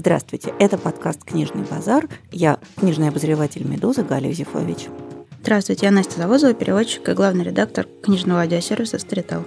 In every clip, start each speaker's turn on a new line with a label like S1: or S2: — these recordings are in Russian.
S1: Здравствуйте, это подкаст «Книжный базар». Я книжный обозреватель «Медузы» Галя Юзефович.
S2: Здравствуйте, я Настя Завозова, переводчик и главный редактор книжного аудиосервиса «Стритал».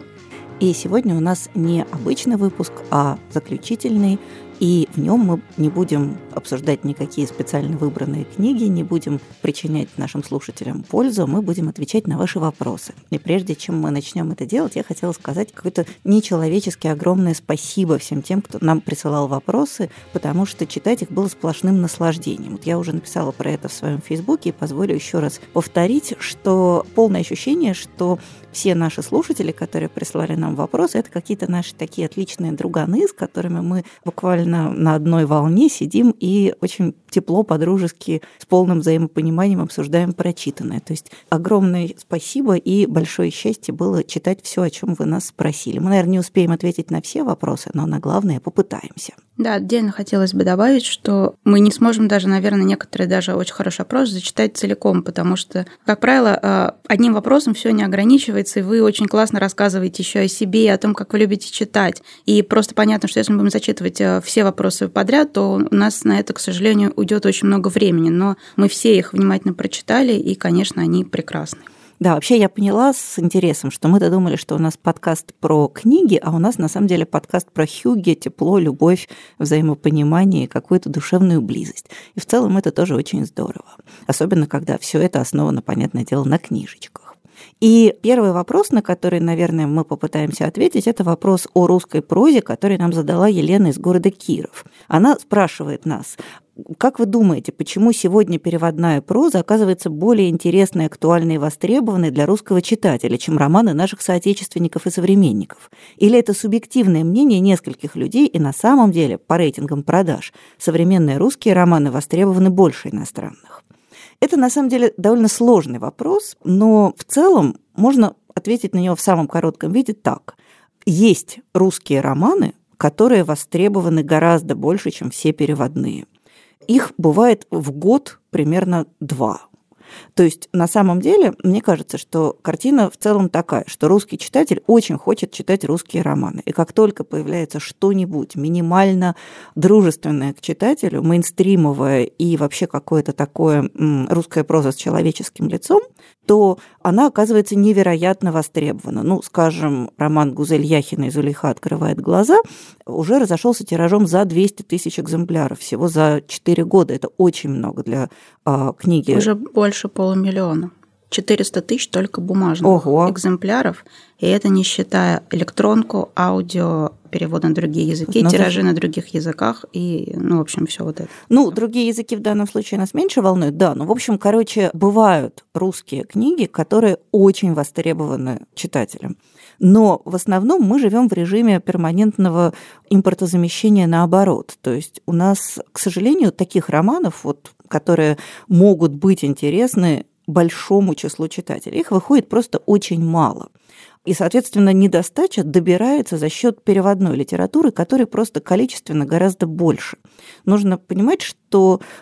S1: И сегодня у нас не обычный выпуск, а заключительный – и в нем мы не будем обсуждать никакие специально выбранные книги, не будем причинять нашим слушателям пользу, мы будем отвечать на ваши вопросы. И прежде чем мы начнем это делать, я хотела сказать какое-то нечеловечески огромное спасибо всем тем, кто нам присылал вопросы, потому что читать их было сплошным наслаждением. Вот я уже написала про это в своем фейсбуке и позволю еще раз повторить, что полное ощущение, что все наши слушатели, которые прислали нам вопросы, это какие-то наши такие отличные друганы, с которыми мы буквально на одной волне сидим и очень тепло, по-дружески, с полным взаимопониманием обсуждаем прочитанное. То есть огромное спасибо и большое счастье было читать все, о чем вы нас спросили. Мы, наверное, не успеем ответить на все вопросы, но на главное попытаемся.
S2: Да, отдельно хотелось бы добавить, что мы не сможем даже, наверное, некоторые даже очень хороший опрос зачитать целиком, потому что, как правило, э, одним вопросом все не ограничивается, и вы очень классно рассказываете еще о себе и о том, как вы любите читать. И просто понятно, что если мы будем зачитывать э, все вопросы подряд, то у нас на это, к сожалению, уйдет очень много времени. Но мы все их внимательно прочитали, и, конечно, они прекрасны.
S1: Да, вообще я поняла с интересом, что мы-то думали, что у нас подкаст про книги, а у нас на самом деле подкаст про хюги, тепло, любовь, взаимопонимание и какую-то душевную близость. И в целом это тоже очень здорово. Особенно, когда все это основано, понятное дело, на книжечках. И первый вопрос, на который, наверное, мы попытаемся ответить, это вопрос о русской прозе, который нам задала Елена из города Киров. Она спрашивает нас, как вы думаете, почему сегодня переводная проза оказывается более интересной, актуальной и востребованной для русского читателя, чем романы наших соотечественников и современников? Или это субъективное мнение нескольких людей, и на самом деле, по рейтингам продаж, современные русские романы востребованы больше иностранных? Это на самом деле довольно сложный вопрос, но в целом можно ответить на него в самом коротком виде так. Есть русские романы, которые востребованы гораздо больше, чем все переводные. Их бывает в год примерно два. То есть на самом деле, мне кажется, что картина в целом такая, что русский читатель очень хочет читать русские романы. И как только появляется что-нибудь минимально дружественное к читателю, мейнстримовое и вообще какое-то такое русская проза с человеческим лицом, то она оказывается невероятно востребована. Ну, скажем, роман Гузель Яхина и Зулейха открывает глаза, уже разошелся тиражом за 200 тысяч экземпляров всего за 4 года. Это очень много для а, книги.
S2: Уже больше полумиллиона. 400 тысяч только бумажных Ого. экземпляров, и это не считая электронку, аудио, перевод на другие языки, Но тиражи на других языках и, ну, в общем, все вот это.
S1: Ну, другие языки в данном случае нас меньше волнуют, да. Но, в общем, короче, бывают русские книги, которые очень востребованы читателям. Но в основном мы живем в режиме перманентного импортозамещения наоборот. То есть у нас, к сожалению, таких романов, вот, которые могут быть интересны большому числу читателей. Их выходит просто очень мало. И, соответственно, недостача добирается за счет переводной литературы, которой просто количественно гораздо больше. Нужно понимать, что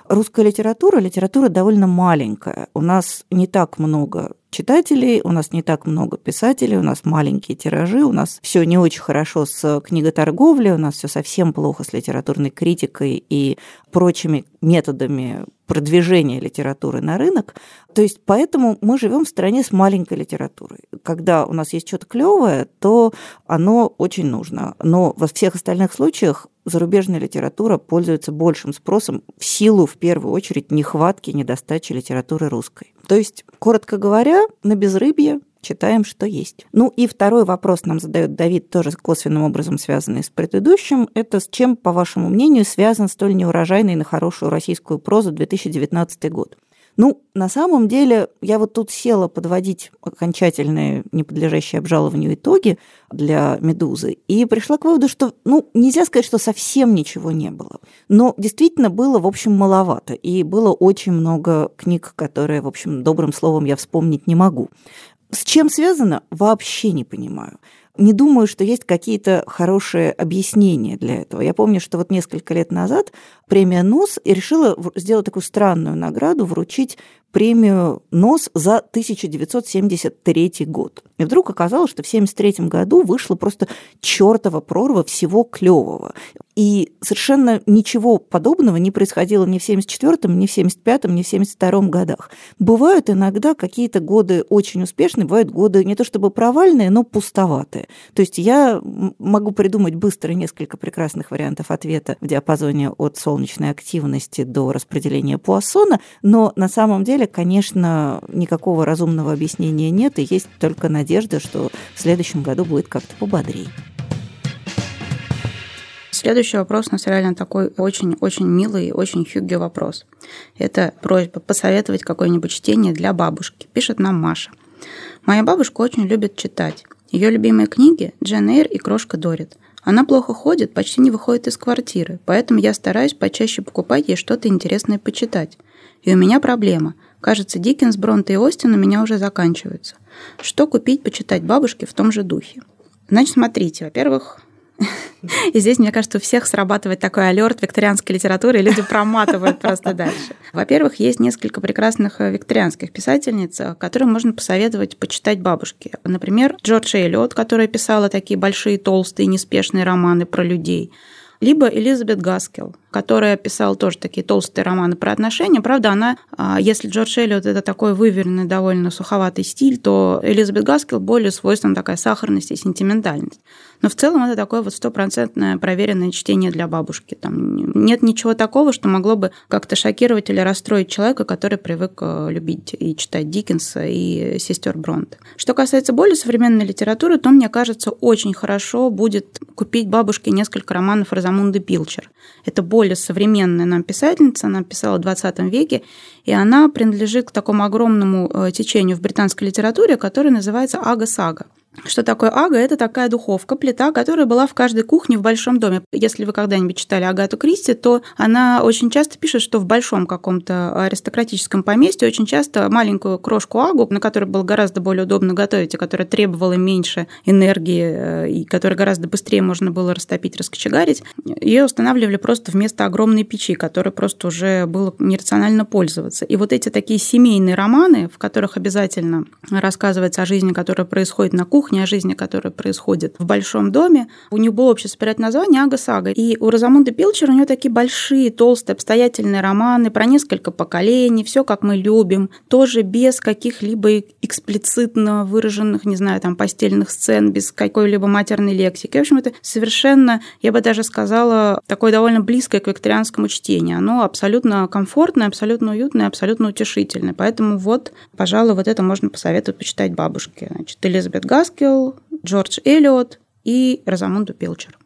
S1: русская литература – литература довольно маленькая. У нас не так много читателей, у нас не так много писателей, у нас маленькие тиражи, у нас все не очень хорошо с книготорговлей, у нас все совсем плохо с литературной критикой и прочими методами продвижения литературы на рынок. То есть поэтому мы живем в стране с маленькой литературой. Когда у нас есть что-то клевое, то оно очень нужно. Но во всех остальных случаях зарубежная литература пользуется большим спросом в силу, в первую очередь, нехватки, недостачи литературы русской. То есть, коротко говоря, на безрыбье читаем, что есть. Ну и второй вопрос нам задает Давид, тоже косвенным образом связанный с предыдущим. Это с чем, по вашему мнению, связан столь неурожайный на хорошую российскую прозу 2019 год? Ну, на самом деле, я вот тут села подводить окончательные, не подлежащие обжалованию итоги для «Медузы» и пришла к выводу, что, ну, нельзя сказать, что совсем ничего не было. Но действительно было, в общем, маловато. И было очень много книг, которые, в общем, добрым словом я вспомнить не могу. С чем связано, вообще не понимаю не думаю, что есть какие-то хорошие объяснения для этого. Я помню, что вот несколько лет назад премия НОС решила сделать такую странную награду, вручить премию НОС за 1973 год. И вдруг оказалось, что в 1973 году вышла просто чертова прорва всего клевого. И совершенно ничего подобного не происходило ни в 74-м, ни в 75-м, ни в 72-м годах. Бывают иногда какие-то годы очень успешные, бывают годы не то чтобы провальные, но пустоватые. То есть я могу придумать быстро несколько прекрасных вариантов ответа в диапазоне от солнечной активности до распределения Пуассона, но на самом деле, конечно, никакого разумного объяснения нет, и есть только надежда, что в следующем году будет как-то пободрее.
S2: Следующий вопрос у нас реально такой очень-очень милый, очень хюгги вопрос. Это просьба посоветовать какое-нибудь чтение для бабушки. Пишет нам Маша. Моя бабушка очень любит читать. Ее любимые книги «Джен Эйр» и «Крошка Дорит». Она плохо ходит, почти не выходит из квартиры, поэтому я стараюсь почаще покупать ей что-то интересное почитать. И у меня проблема. Кажется, Диккенс, Бронте и Остин у меня уже заканчиваются. Что купить, почитать бабушке в том же духе? Значит, смотрите, во-первых, и здесь, мне кажется, у всех срабатывает такой алерт викторианской литературы, и люди проматывают просто дальше. Во-первых, есть несколько прекрасных э, викторианских писательниц, э, которым можно посоветовать почитать бабушки. Например, Джордж Эллиот, которая писала такие большие, толстые, неспешные романы про людей либо Элизабет Гаскел, которая писала тоже такие толстые романы про отношения. Правда, она, а, если Джордж Эллиот это такой выверенный, довольно суховатый стиль, то Элизабет Гаскел более свойственна такая сахарность и сентиментальность. Но в целом это такое вот стопроцентное проверенное чтение для бабушки. Там нет ничего такого, что могло бы как-то шокировать или расстроить человека, который привык э, любить и читать Диккенса и сестер Бронте. Что касается более современной литературы, то, мне кажется, очень хорошо будет купить бабушке несколько романов Розамунды Пилчер. Это более современная нам писательница, она писала в 20 веке, и она принадлежит к такому огромному э, течению в британской литературе, которое называется ага-сага. Что такое ага? Это такая духовка, плита, которая была в каждой кухне в большом доме. Если вы когда-нибудь читали Агату Кристи, то она очень часто пишет, что в большом каком-то аристократическом поместье очень часто маленькую крошку агу, на которой было гораздо более удобно готовить, и которая требовала меньше энергии, э, и которая гораздо быстрее можно было растопить, раскочегарить, ее устанавливали просто вместо огромной печи, которой просто уже было нерационально пользоваться. И вот эти такие семейные романы, в которых обязательно рассказывается о жизни, которая происходит на кухне, кухня, о жизни, которая происходит в большом доме. У нее было общее спирать название Ага Сага. И у Розамунды Пилчер у нее такие большие, толстые, обстоятельные романы про несколько поколений, все как мы любим, тоже без каких-либо эксплицитно выраженных, не знаю, там, постельных сцен, без какой-либо матерной лексики. В общем, это совершенно, я бы даже сказала, такое довольно близкое к викторианскому чтению. Оно абсолютно комфортное, абсолютно уютное, абсолютно утешительное. Поэтому вот, пожалуй, вот это можно посоветовать почитать бабушке. Значит, Элизабет Гасс Хаскел, Джордж Эллиот и Розамунду Пилчер.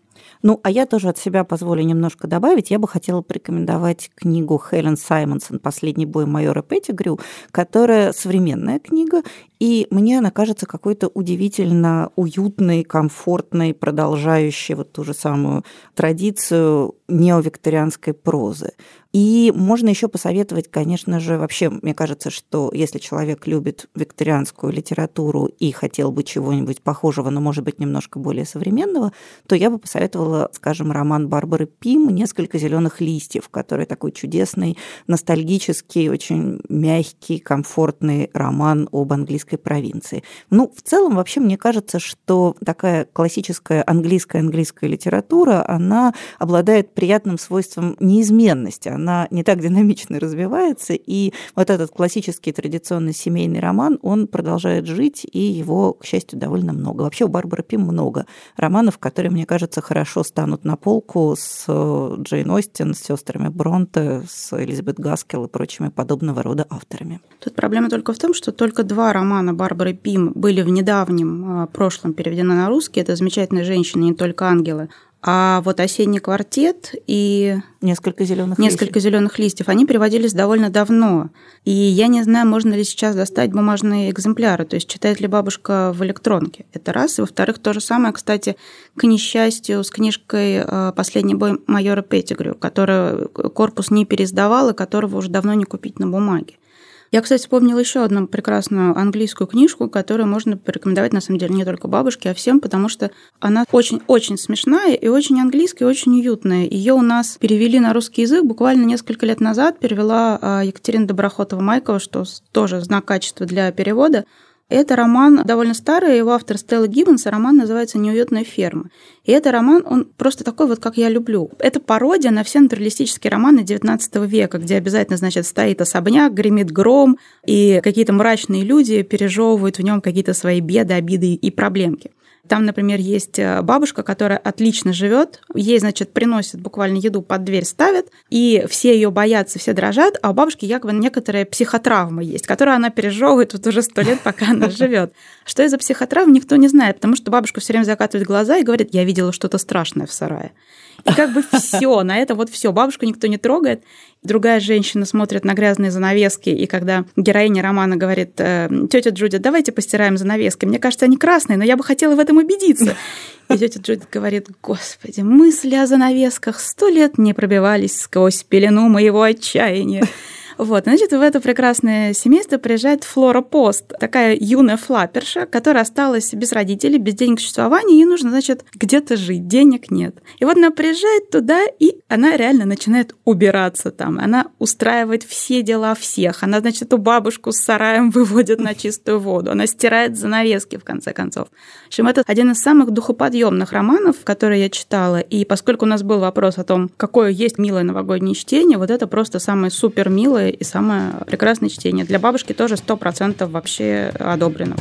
S1: Ну, а я тоже от себя позволю немножко добавить. Я бы хотела порекомендовать книгу Хелен Саймонсон «Последний бой майора Петтигрю», которая современная книга, и мне она кажется какой-то удивительно уютной, комфортной, продолжающей вот ту же самую традицию неовикторианской прозы. И можно еще посоветовать, конечно же, вообще, мне кажется, что если человек любит викторианскую литературу и хотел бы чего-нибудь похожего, но, может быть, немножко более современного, то я бы посоветовала, скажем, роман Барбары Пим «Несколько зеленых листьев», который такой чудесный, ностальгический, очень мягкий, комфортный роман об английской провинции. Ну, в целом, вообще, мне кажется, что такая классическая английская английская литература, она обладает приятным свойством неизменности. Она не так динамично развивается, и вот этот классический традиционный семейный роман, он продолжает жить, и его, к счастью, довольно много. Вообще у Барбары Пим много романов, которые, мне кажется, хорошо станут на полку с э, Джейн Остин, с сестрами Бронте, с Элизабет Гаскел и прочими подобного рода авторами.
S2: Тут проблема только в том, что только два романа Барбары Пим были в недавнем э, прошлом переведены на русский. Это «Замечательная женщина, не только ангелы». А вот осенний квартет и
S1: несколько зеленых
S2: несколько зеленых листьев, они переводились довольно давно. И я не знаю, можно ли сейчас достать бумажные экземпляры, то есть читает ли бабушка в электронке. Это раз. И во-вторых, то же самое, кстати, к несчастью, с книжкой э, «Последний бой майора Петтигрю», которую корпус не переиздавал и которого уже давно не купить на бумаге. Я, кстати, вспомнила еще одну прекрасную английскую книжку, которую можно порекомендовать, на самом деле, не только бабушке, а всем, потому что она очень-очень смешная и очень английская, и очень уютная. Ее у нас перевели на русский язык буквально несколько лет назад, перевела а, Екатерина Доброхотова-Майкова, что тоже знак качества для перевода. Это роман довольно старый, его автор Стелла Гиббонс, а роман называется «Неуютная ферма». И это роман, он просто такой вот, как я люблю. Это пародия на все натуралистические романы XIX века, где обязательно, значит, стоит особняк, гремит гром, и какие-то мрачные люди пережевывают в нем какие-то свои беды, обиды и проблемки. Там, например, есть э, бабушка, которая отлично живет, ей, значит, приносят буквально еду под дверь ставят, и все ее боятся, все дрожат, а у бабушки якобы некоторая психотравма есть, которую она пережевывает вот уже сто лет, пока она живет. Что из-за психотравм, никто не знает, потому что бабушка все время закатывает глаза и говорит, я видела что-то страшное в сарае. И как бы все, на это вот все. Бабушку никто не трогает. Другая женщина смотрит на грязные занавески, и когда героиня романа говорит, «Э, тетя Джудит, давайте постираем занавески. Мне кажется, они красные, но я бы хотела в этом убедиться. И тетя Джудит говорит, господи, мысли о занавесках сто лет не пробивались сквозь пелену моего отчаяния. Вот, значит, в это прекрасное семейство приезжает Флора Пост, такая юная флаперша, которая осталась без родителей, без денег существования, ей нужно, значит, где-то жить, денег нет. И вот она приезжает туда, и она реально начинает убираться там. Она устраивает все дела всех. Она, значит, эту бабушку с сараем выводит на чистую воду. Она стирает занавески, в конце концов. В общем, это один из самых духоподъемных романов, которые я читала. И поскольку у нас был вопрос о том, какое есть милое новогоднее чтение, вот это просто самое супер милое и самое прекрасное чтение. Для бабушки тоже 100% вообще одобрено.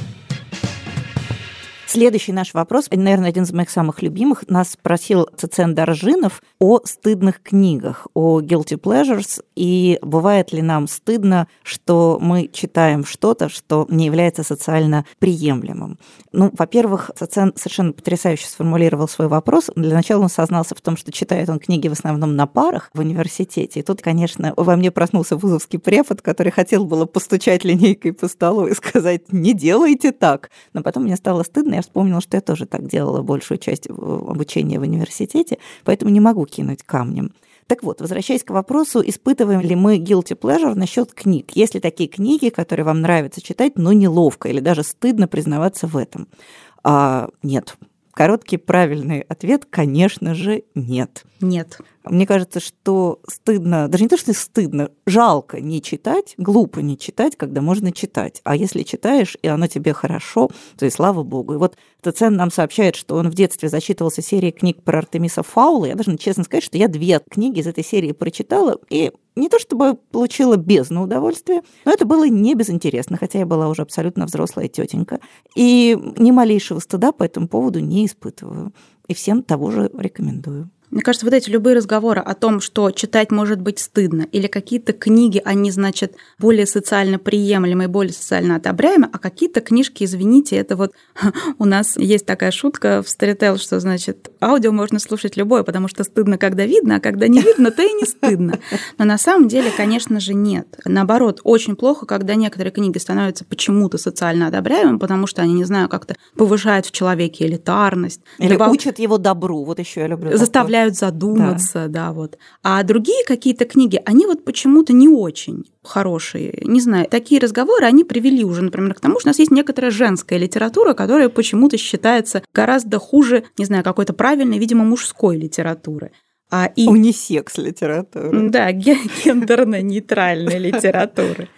S1: Следующий наш вопрос, наверное, один из моих самых любимых. Нас спросил Цицен Доржинов о стыдных книгах, о guilty pleasures, и бывает ли нам стыдно, что мы читаем что-то, что не является социально приемлемым. Ну, во-первых, Цицен совершенно потрясающе сформулировал свой вопрос. Для начала он сознался в том, что читает он книги в основном на парах в университете. И тут, конечно, во мне проснулся вузовский препод, который хотел было постучать линейкой по столу и сказать «не делайте так». Но потом мне стало стыдно, я вспомнила, что я тоже так делала большую часть обучения в университете, поэтому не могу кинуть камнем. Так вот, возвращаясь к вопросу, испытываем ли мы guilty pleasure насчет книг? Есть ли такие книги, которые вам нравится читать, но неловко или даже стыдно признаваться в этом? А, нет. Короткий правильный ответ, конечно же, нет.
S2: Нет.
S1: Мне кажется, что стыдно, даже не то, что стыдно, жалко не читать, глупо не читать, когда можно читать. А если читаешь, и оно тебе хорошо, то и слава богу. И вот Тецен нам сообщает, что он в детстве зачитывался серией книг про Артемиса Фаула. Я должна честно сказать, что я две книги из этой серии прочитала, и не то чтобы получила бездну удовольствия, но это было не безинтересно, хотя я была уже абсолютно взрослая тетенька. И ни малейшего стыда по этому поводу не испытываю. И всем того же рекомендую.
S2: Мне кажется, вот эти любые разговоры о том, что читать может быть стыдно, или какие-то книги, они, значит, более социально приемлемые, более социально одобряемые, а какие-то книжки, извините, это вот у нас есть такая шутка в Storytel, что, значит, аудио можно слушать любое, потому что стыдно, когда видно, а когда не видно, то и не стыдно. Но на самом деле, конечно же, нет. Наоборот, очень плохо, когда некоторые книги становятся почему-то социально одобряемыми, потому что они, не знаю, как-то повышают в человеке элитарность.
S1: Или добав... учат его добру, вот еще я люблю.
S2: Заставляют заставляют задуматься, да. да, вот. А другие какие-то книги, они вот почему-то не очень хорошие. Не знаю, такие разговоры, они привели уже, например, к тому, что у нас есть некоторая женская литература, которая почему-то считается гораздо хуже, не знаю, какой-то правильной, видимо, мужской литературы.
S1: А и... Унисекс литературы.
S2: Да, гендерно-нейтральной литературы.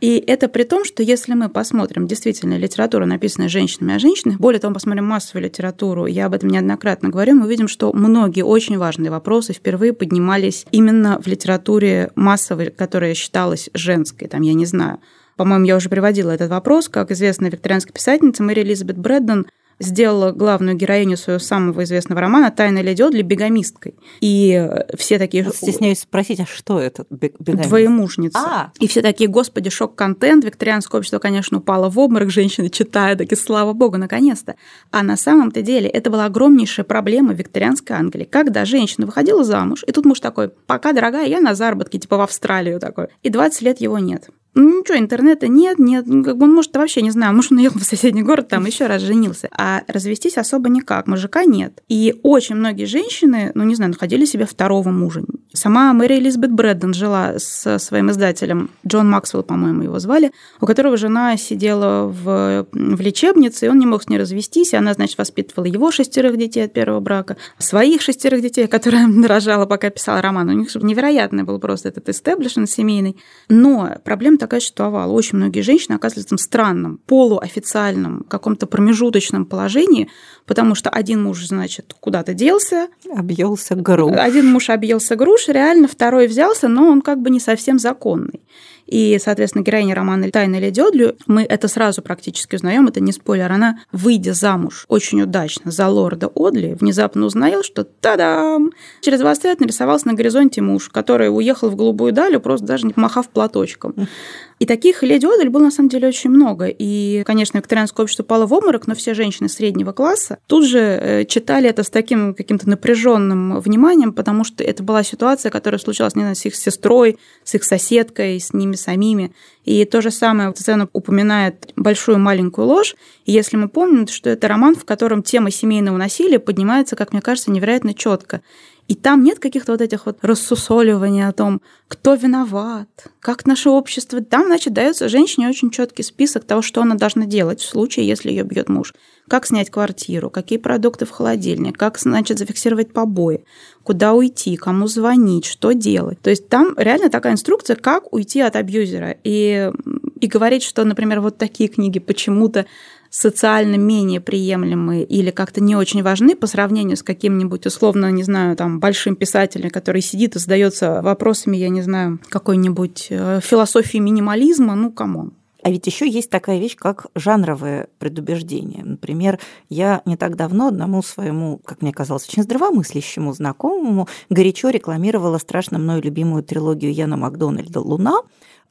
S2: И это при том, что если мы посмотрим действительно литературу, написанную женщинами о женщинах, более того, посмотрим массовую литературу, я об этом неоднократно говорю, мы увидим, что многие очень важные вопросы впервые поднимались именно в литературе массовой, которая считалась женской, там, я не знаю, по-моему, я уже приводила этот вопрос, как известная викторианская писательница Мэри Элизабет Брэддон сделала главную героиню своего самого известного романа «Тайна леди Одли» бегомисткой. И все такие...
S1: Стесняюсь спросить, а что это бегомист?
S2: Двоемужница. А. И все такие, господи, шок-контент, викторианское общество, конечно, упало в обморок, женщины читают, такие, слава богу, наконец-то. А на самом-то деле это была огромнейшая проблема викторианской Англии, когда женщина выходила замуж, и тут муж такой, пока, дорогая, я на заработке, типа в Австралию такой. И 20 лет его нет. Ну, ничего, интернета нет, нет, ну, как бы он, может, вообще, не знаю, может, он уехал в соседний город, там еще раз женился. А развестись особо никак, мужика нет. И очень многие женщины, ну, не знаю, находили себе второго мужа. Сама Мэри Элизабет Брэдден жила со своим издателем, Джон Максвелл, по-моему, его звали, у которого жена сидела в, в лечебнице, и он не мог с ней развестись, и она, значит, воспитывала его шестерых детей от первого брака, своих шестерых детей, которые рожала, пока писала роман. У них невероятный был просто этот истеблишмент семейный. Но проблема такая существовала. Очень многие женщины оказывались в странном, полуофициальном, каком-то промежуточном положении, потому что один муж, значит, куда-то делся.
S1: Объелся груш.
S2: Один муж объелся груш, реально, второй взялся, но он как бы не совсем законный. И, соответственно, героиня романа «Тайна леди Одли», мы это сразу практически узнаем, это не спойлер, она, выйдя замуж очень удачно за лорда Одли, внезапно узнает, что та-дам! Через 20 лет нарисовался на горизонте муж, который уехал в голубую далю, просто даже не помахав платочком. И таких леди Одель было на самом деле очень много. И, конечно, викторианское общество пало в обморок, но все женщины среднего класса тут же э, читали это с таким каким-то напряженным вниманием, потому что это была ситуация, которая случилась не знаю, с их сестрой, с их соседкой, с ними самими. И то же самое сцена упоминает большую маленькую ложь. Если мы помним, что это роман, в котором тема семейного насилия поднимается, как мне кажется, невероятно четко. И там нет каких-то вот этих вот рассусоливаний о том, кто виноват, как наше общество. Там, значит, дается женщине очень четкий список того, что она должна делать в случае, если ее бьет муж. Как снять квартиру, какие продукты в холодильник, как, значит, зафиксировать побои, куда уйти, кому звонить, что делать. То есть там реально такая инструкция, как уйти от абьюзера. И, и говорить, что, например, вот такие книги почему-то социально менее приемлемы или как-то не очень важны по сравнению с каким-нибудь условно, не знаю, там большим писателем, который сидит и задается вопросами, я не знаю, какой-нибудь э, философии минимализма, ну, come on.
S1: А ведь еще есть такая вещь, как жанровое предубеждение. Например, я не так давно одному своему, как мне казалось, очень здравомыслящему знакомому горячо рекламировала страшно мною любимую трилогию Яна Макдональда «Луна»,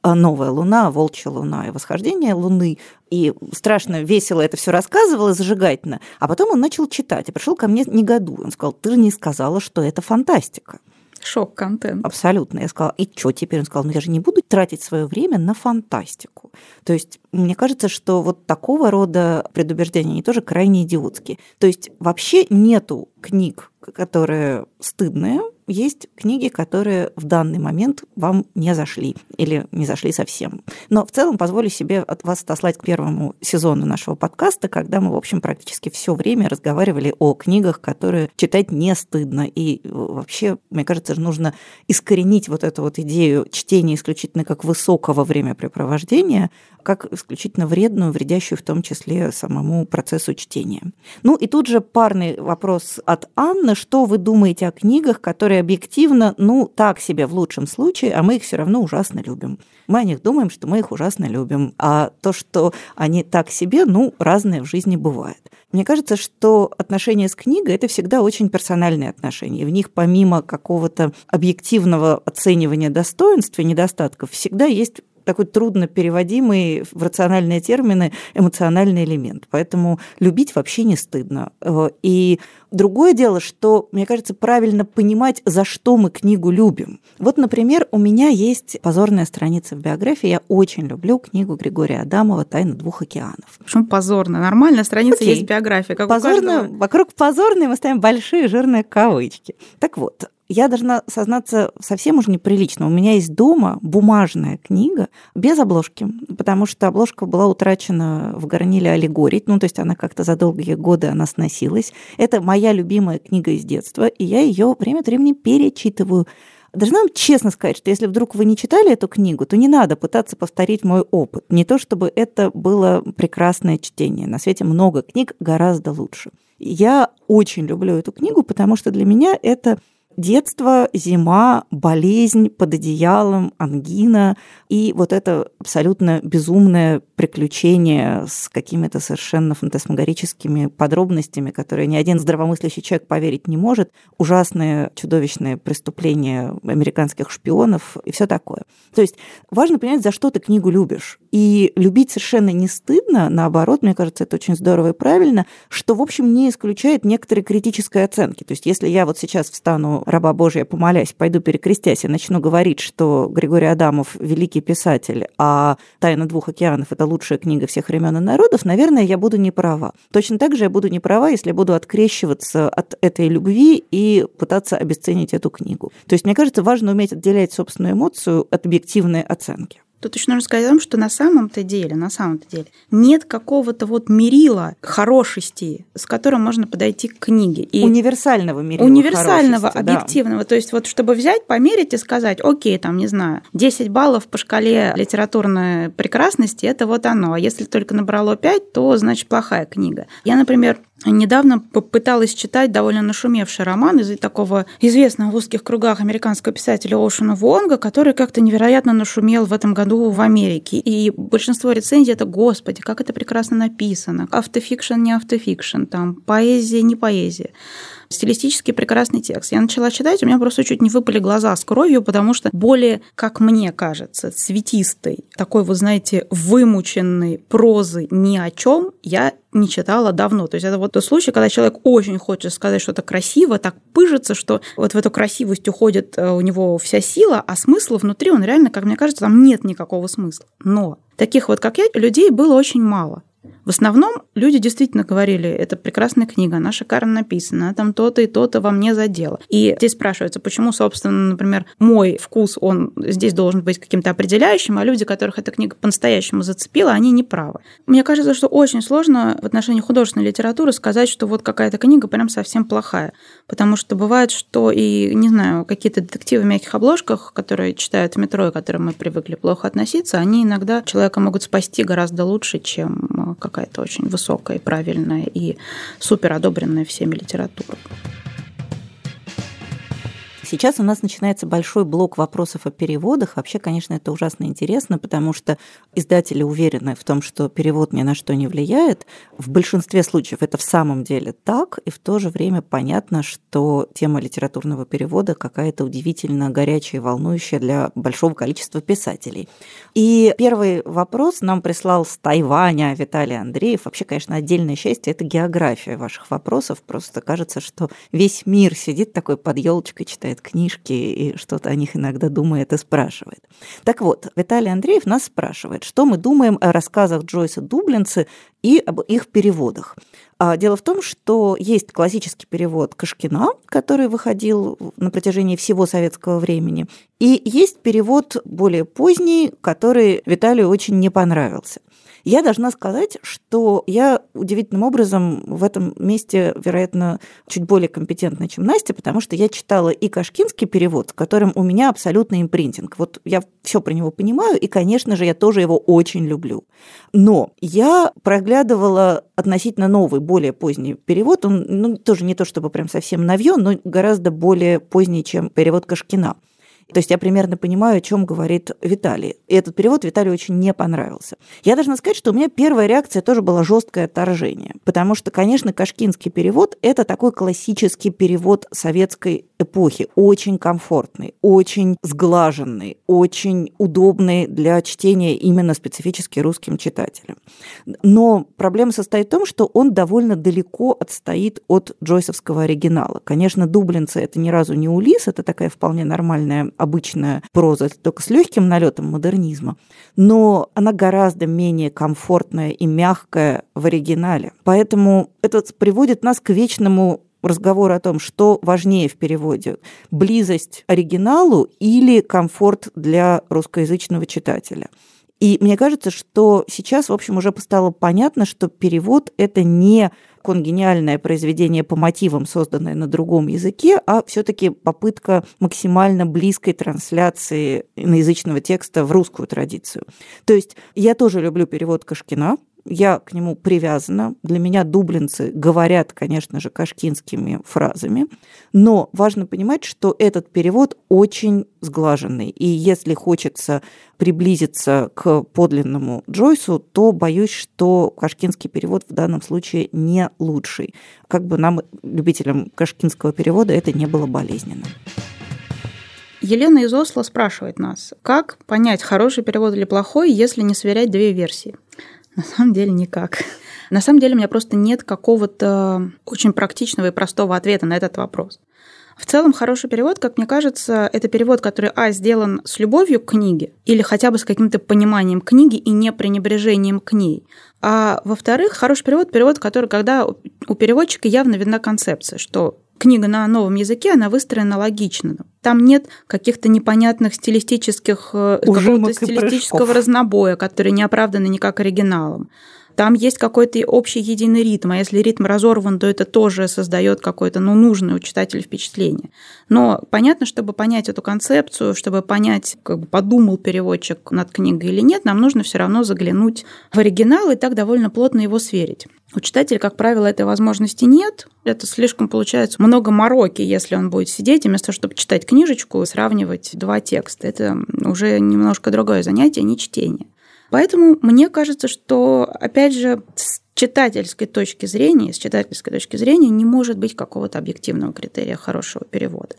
S1: новая луна, волчья луна и восхождение луны. И страшно весело это все рассказывала, зажигательно. А потом он начал читать и пришел ко мне негодуя. Он сказал, ты же не сказала, что это фантастика.
S2: Шок-контент.
S1: Абсолютно. Я сказала, и что теперь? Он сказал, ну я же не буду тратить свое время на фантастику. То есть мне кажется, что вот такого рода предубеждения, они тоже крайне идиотские. То есть вообще нету книг, которые стыдные, есть книги, которые в данный момент вам не зашли или не зашли совсем. Но в целом позволю себе от вас отослать к первому сезону нашего подкаста, когда мы, в общем, практически все время разговаривали о книгах, которые читать не стыдно. И вообще, мне кажется, нужно искоренить вот эту вот идею чтения исключительно как высокого времяпрепровождения, как исключительно вредную, вредящую в том числе самому процессу чтения. Ну и тут же парный вопрос от Анны. Что вы думаете о книгах, которые объективно, ну, так себе в лучшем случае, а мы их все равно ужасно любим? Мы о них думаем, что мы их ужасно любим. А то, что они так себе, ну, разное в жизни бывает. Мне кажется, что отношения с книгой – это всегда очень персональные отношения. В них помимо какого-то объективного оценивания достоинств и недостатков всегда есть такой трудно переводимый в рациональные термины эмоциональный элемент. Поэтому любить вообще не стыдно. Э, и другое дело, что, мне кажется, правильно понимать, за что мы книгу любим. Вот, например, у меня есть позорная страница в биографии. Я очень люблю книгу Григория Адамова «Тайна двух океанов».
S2: Почему позорно? Нормальная страница Окей. есть биография. Как
S1: позорно, вокруг позорной мы ставим большие жирные кавычки. Так вот, я должна сознаться совсем уже неприлично. У меня есть дома бумажная книга без обложки, потому что обложка была утрачена в горниле аллегорий, ну, то есть она как-то за долгие годы она сносилась. Это моя любимая книга из детства, и я ее время от времени перечитываю. Должна вам честно сказать, что если вдруг вы не читали эту книгу, то не надо пытаться повторить мой опыт. Не то, чтобы это было прекрасное чтение. На свете много книг гораздо лучше. Я очень люблю эту книгу, потому что для меня это Детство, зима, болезнь под одеялом, ангина и вот это абсолютно безумное приключение с какими-то совершенно фантасмагорическими подробностями, которые ни один здравомыслящий человек поверить не может, ужасные чудовищные преступления американских шпионов и все такое. То есть важно понять, за что ты книгу любишь. И любить совершенно не стыдно, наоборот, мне кажется, это очень здорово и правильно, что, в общем, не исключает некоторые критической оценки. То есть если я вот сейчас встану стану раба Божия, помолясь, пойду перекрестясь и начну говорить, что Григорий Адамов великий писатель, а «Тайна двух океанов» — это лучшая книга всех времен и народов, наверное, я буду не права. Точно так же я буду не права, если буду открещиваться от этой любви и пытаться обесценить эту книгу. То есть, мне кажется, важно уметь отделять собственную эмоцию от объективной оценки.
S2: Тут еще нужно сказать о том, что на самом-то деле, на самом-то деле, нет какого-то вот мерила хорошести, с которым можно подойти к книге.
S1: И универсального мерила
S2: Универсального, объективного. Да. То есть вот чтобы взять, померить и сказать, окей, там, не знаю, 10 баллов по шкале литературной прекрасности, это вот оно. А если только набрало 5, то, значит, плохая книга. Я, например, Недавно попыталась читать довольно нашумевший роман из такого известного в узких кругах американского писателя Оушена Вонга, который как-то невероятно нашумел в этом году в Америке. И большинство рецензий это «Господи, как это прекрасно написано!» Автофикшн, не автофикшн, там, поэзия, не поэзия стилистически прекрасный текст. Я начала читать, у меня просто чуть не выпали глаза с кровью, потому что более, как мне кажется, цветистой, такой, вы знаете, вымученной прозы ни о чем я не читала давно. То есть это вот тот случай, когда человек очень хочет сказать что-то красиво, так пыжится, что вот в эту красивость уходит э, у него вся сила, а смысла внутри он реально, как мне кажется, там нет никакого смысла. Но таких вот, как я, людей было очень мало. В основном люди действительно говорили, это прекрасная книга, она шикарно написана, там то-то и то-то во мне задело. И здесь спрашивается, почему, собственно, например, мой вкус, он здесь должен быть каким-то определяющим, а люди, которых эта книга по-настоящему зацепила, они не правы. Мне кажется, что очень сложно в отношении художественной литературы сказать, что вот какая-то книга прям совсем плохая. Потому что бывает, что и, не знаю, какие-то детективы в мягких обложках, которые читают в метро и к которым мы привыкли плохо относиться, они иногда человека могут спасти гораздо лучше, чем какая-то очень высокая, правильная и супер одобренная всеми литература.
S1: Сейчас у нас начинается большой блок вопросов о переводах. Вообще, конечно, это ужасно интересно, потому что издатели уверены в том, что перевод ни на что не влияет. В большинстве случаев это в самом деле так, и в то же время понятно, что тема литературного перевода какая-то удивительно горячая и волнующая для большого количества писателей. И первый вопрос нам прислал с Тайваня Виталий Андреев. Вообще, конечно, отдельное счастье – это география ваших вопросов. Просто кажется, что весь мир сидит такой под елочкой, читает книжки и что-то о них иногда думает и спрашивает. Так вот, Виталий Андреев нас спрашивает, что мы думаем о рассказах Джойса Дублинцы и об их переводах. А дело в том, что есть классический перевод Кашкина, который выходил на протяжении всего советского времени, и есть перевод более поздний, который Виталию очень не понравился. Я должна сказать, что я удивительным образом в этом месте, вероятно, чуть более компетентна, чем Настя, потому что я читала и кашкинский перевод, в котором у меня абсолютный импринтинг. Вот я все про него понимаю, и, конечно же, я тоже его очень люблю. Но я проглядывала относительно новый, более поздний перевод. Он ну, тоже не то чтобы прям совсем новье, но гораздо более поздний, чем перевод Кашкина. То есть я примерно понимаю, о чем говорит Виталий. И этот перевод Виталию очень не понравился. Я должна сказать, что у меня первая реакция тоже была жесткое отторжение. Потому что, конечно, кашкинский перевод – это такой классический перевод советской эпохи. Очень комфортный, очень сглаженный, очень удобный для чтения именно специфически русским читателям. Но проблема состоит в том, что он довольно далеко отстоит от джойсовского оригинала. Конечно, дублинцы – это ни разу не Улис, это такая вполне нормальная обычная проза, только с легким налетом модернизма, но она гораздо менее комфортная и мягкая в оригинале. Поэтому это приводит нас к вечному разговору о том, что важнее в переводе – близость оригиналу или комфорт для русскоязычного читателя. И мне кажется, что сейчас, в общем, уже стало понятно, что перевод – это не конгениальное произведение по мотивам, созданное на другом языке, а все-таки попытка максимально близкой трансляции иноязычного текста в русскую традицию. То есть я тоже люблю перевод Кашкина, я к нему привязана. Для меня дублинцы говорят, конечно же, кашкинскими фразами, но важно понимать, что этот перевод очень сглаженный. И если хочется приблизиться к подлинному Джойсу, то боюсь, что кашкинский перевод в данном случае не лучший. Как бы нам, любителям кашкинского перевода, это не было болезненно.
S2: Елена из Осло спрашивает нас, как понять, хороший перевод или плохой, если не сверять две версии? На самом деле никак. На самом деле у меня просто нет какого-то очень практичного и простого ответа на этот вопрос. В целом, хороший перевод, как мне кажется, это перевод, который, а, сделан с любовью к книге или хотя бы с каким-то пониманием книги и не пренебрежением к ней. А во-вторых, хороший перевод – перевод, который, когда у переводчика явно видна концепция, что книга на новом языке, она выстроена логично. Там нет каких-то непонятных стилистических, э, какого-то стилистического разнобоя, который не оправданы никак оригиналом. Там есть какой-то общий единый ритм, а если ритм разорван, то это тоже создает какое-то ну, нужное у читателя впечатление. Но понятно, чтобы понять эту концепцию, чтобы понять, как бы подумал переводчик над книгой или нет, нам нужно все равно заглянуть в оригинал и так довольно плотно его сверить. У читателя, как правило, этой возможности нет. Это слишком получается много мороки, если он будет сидеть, вместо того, чтобы читать книжечку сравнивать два текста. Это уже немножко другое занятие, не чтение. Поэтому мне кажется, что, опять же, с читательской точки зрения, с читательской точки зрения не может быть какого-то объективного критерия хорошего перевода.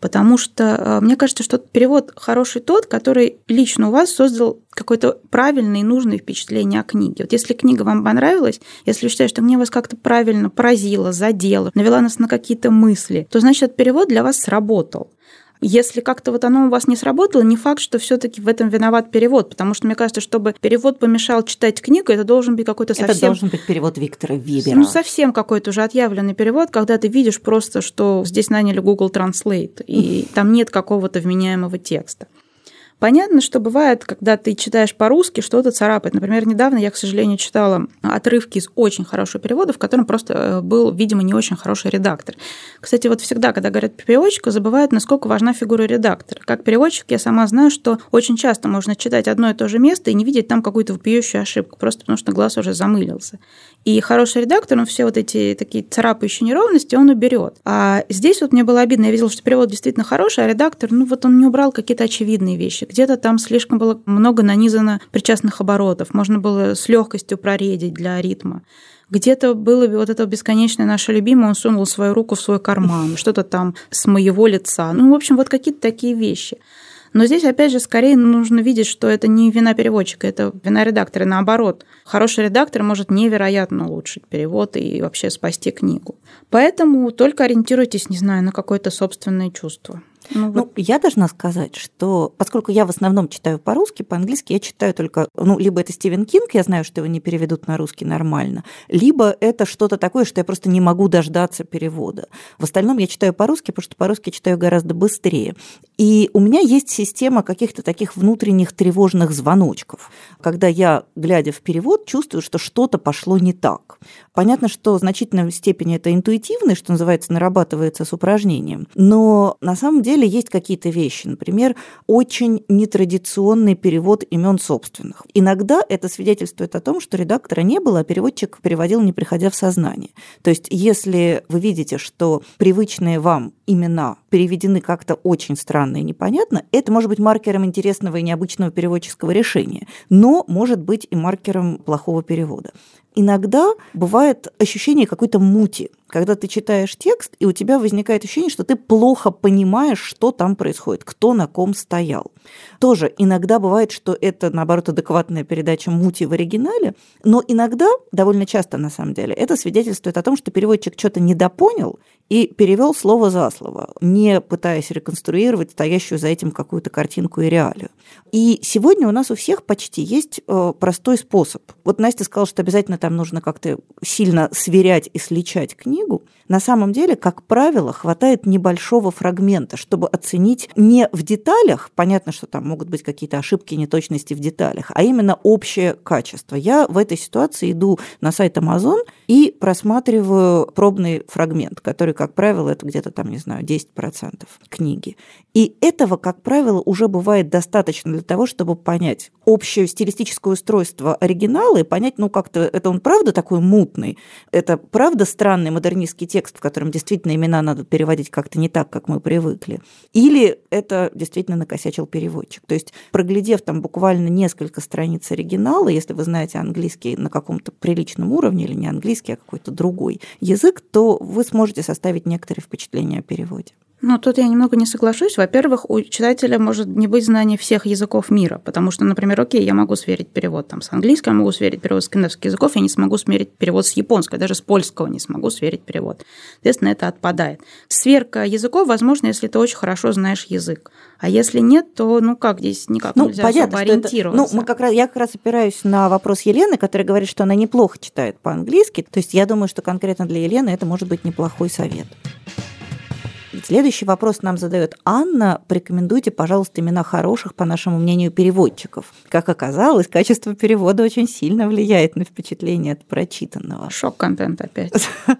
S2: Потому что э, мне кажется, что перевод хороший тот, который лично у вас создал какое-то правильное и нужное впечатление о книге. Вот если книга вам понравилась, если вы считаете, что мне вас как-то правильно поразила, задела, навела нас на какие-то мысли, то значит, этот перевод для вас сработал. Если как-то вот оно у вас не сработало, не факт, что все-таки в этом виноват перевод, потому что мне кажется, чтобы перевод помешал читать книгу, это должен быть какой-то совсем...
S1: Это должен быть перевод Виктора Вибера.
S2: Ну, совсем какой-то уже отъявленный перевод, когда ты видишь просто, что здесь наняли Google Translate, и там нет какого-то вменяемого текста. Понятно, что бывает, когда ты читаешь по-русски, что-то царапает. Например, недавно я, к сожалению, читала отрывки из очень хорошего перевода, в котором просто э, был, видимо, не очень хороший редактор. Кстати, вот всегда, когда говорят про переводчика, забывают, насколько важна фигура редактора. Как переводчик я сама знаю, что очень часто можно читать одно и то же место и не видеть там какую-то вопиющую ошибку, просто потому что глаз уже замылился. И хороший редактор, он все вот эти такие царапающие неровности, он уберет. А здесь вот мне было обидно, я видела, что перевод действительно хороший, а редактор, ну вот он не убрал какие-то очевидные вещи. Где-то там слишком было много нанизано причастных оборотов, можно было с легкостью проредить для ритма. Где-то было вот это бесконечное наше любимое, он сунул свою руку в свой карман, что-то там с моего лица. Ну, в общем, вот какие-то такие вещи. Но здесь, опять же, скорее нужно видеть, что это не вина переводчика, это вина редактора. Наоборот, хороший редактор может невероятно улучшить перевод и вообще спасти книгу. Поэтому только ориентируйтесь, не знаю, на какое-то собственное чувство.
S1: Ну, вот. ну, я должна сказать, что поскольку я в основном читаю по-русски, по-английски я читаю только, ну, либо это Стивен Кинг, я знаю, что его не переведут на русский нормально, либо это что-то такое, что я просто не могу дождаться перевода. В остальном я читаю по-русски, потому что по-русски читаю гораздо быстрее. И у меня есть система каких-то таких внутренних тревожных звоночков, когда я, глядя в перевод, чувствую, что что-то пошло не так. Понятно, что в значительной степени это интуитивно, что называется, нарабатывается с упражнением, но на самом деле деле есть какие-то вещи. Например, очень нетрадиционный перевод имен собственных. Иногда это свидетельствует о том, что редактора не было, а переводчик переводил, не приходя в сознание. То есть, если вы видите, что привычные вам имена переведены как-то очень странно и непонятно, это может быть маркером интересного и необычного переводческого решения, но может быть и маркером плохого перевода. Иногда бывает ощущение какой-то мути, когда ты читаешь текст, и у тебя возникает ощущение, что ты плохо понимаешь, что там происходит, кто на ком стоял. Тоже иногда бывает, что это, наоборот, адекватная передача мути в оригинале, но иногда, довольно часто на самом деле, это свидетельствует о том, что переводчик что-то недопонял и перевел слово за слово, не пытаясь реконструировать стоящую за этим какую-то картинку и реалию. И сегодня у нас у всех почти есть э, простой способ. Вот Настя сказала, что обязательно там нужно как-то сильно сверять и сличать книгу. На самом деле, как правило, хватает небольшого фрагмента, чтобы оценить не в деталях, понятно, что там могут быть какие-то ошибки, неточности в деталях, а именно общее качество. Я в этой ситуации иду на сайт Amazon и просматриваю пробный фрагмент, который, как правило, это где-то там, не знаю, 10% книги. И этого, как правило, уже бывает достаточно для того, чтобы понять общее стилистическое устройство оригинала и понять, ну как-то это он правда такой мутный, это правда странный модернистский текст, в котором действительно имена надо переводить как-то не так, как мы привыкли, или это действительно накосячил переводчик. То есть, проглядев там буквально несколько страниц оригинала, если вы знаете английский на каком-то приличном уровне или не английский, а какой-то другой язык, то вы сможете составить некоторые впечатления о переводе.
S2: Ну, тут я немного не соглашусь. Во-первых, у читателя может не быть знания всех языков мира, потому что, например, окей, я могу сверить перевод там, с английского, я могу сверить перевод с скандинавских языков, я не смогу сверить перевод с японского, даже с польского не смогу сверить перевод. Соответственно, это отпадает. Сверка языков возможно, если ты очень хорошо знаешь язык. А если нет, то ну как здесь никак ну, нельзя понятно, особо ориентироваться.
S1: Это, ну, мы как раз, я как раз опираюсь на вопрос Елены, которая говорит, что она неплохо читает по-английски. То есть я думаю, что конкретно для Елены это может быть неплохой совет. Следующий вопрос нам задает Анна. Порекомендуйте, пожалуйста, имена хороших, по нашему мнению, переводчиков. Как оказалось, качество перевода очень сильно влияет на впечатление от прочитанного.
S2: Шок-контент опять.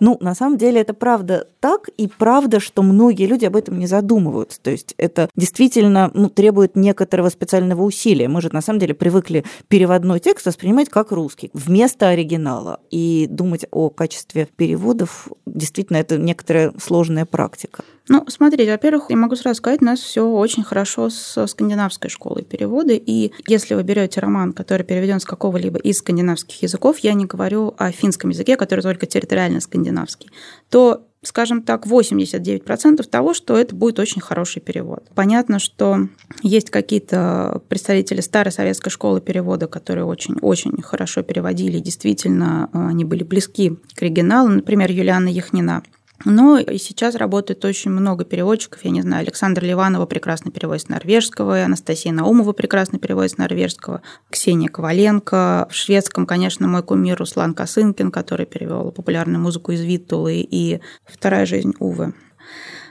S1: Ну, на самом деле это правда так, и правда, что многие люди об этом не задумываются. То есть это действительно ну, требует некоторого специального усилия. Мы же на самом деле привыкли переводной текст воспринимать как русский вместо оригинала. И думать о качестве переводов действительно это некоторая сложная практика практика?
S2: Ну, смотрите, во-первых, я могу сразу сказать, у нас все очень хорошо с скандинавской школой перевода. И если вы берете роман, который переведен с какого-либо из скандинавских языков, я не говорю о финском языке, который только территориально скандинавский, то скажем так, 89% того, что это будет очень хороший перевод. Понятно, что есть какие-то представители старой советской школы перевода, которые очень-очень хорошо переводили, действительно, они были близки к оригиналу. Например, Юлиана Яхнина. Но и сейчас работает очень много переводчиков. Я не знаю, Александр Ливанова прекрасно переводит с норвежского, Анастасия Наумова прекрасно переводит с норвежского, Ксения Коваленко. В шведском, конечно, мой кумир Руслан Косынкин, который перевел популярную музыку из Виттулы и «Вторая жизнь Увы».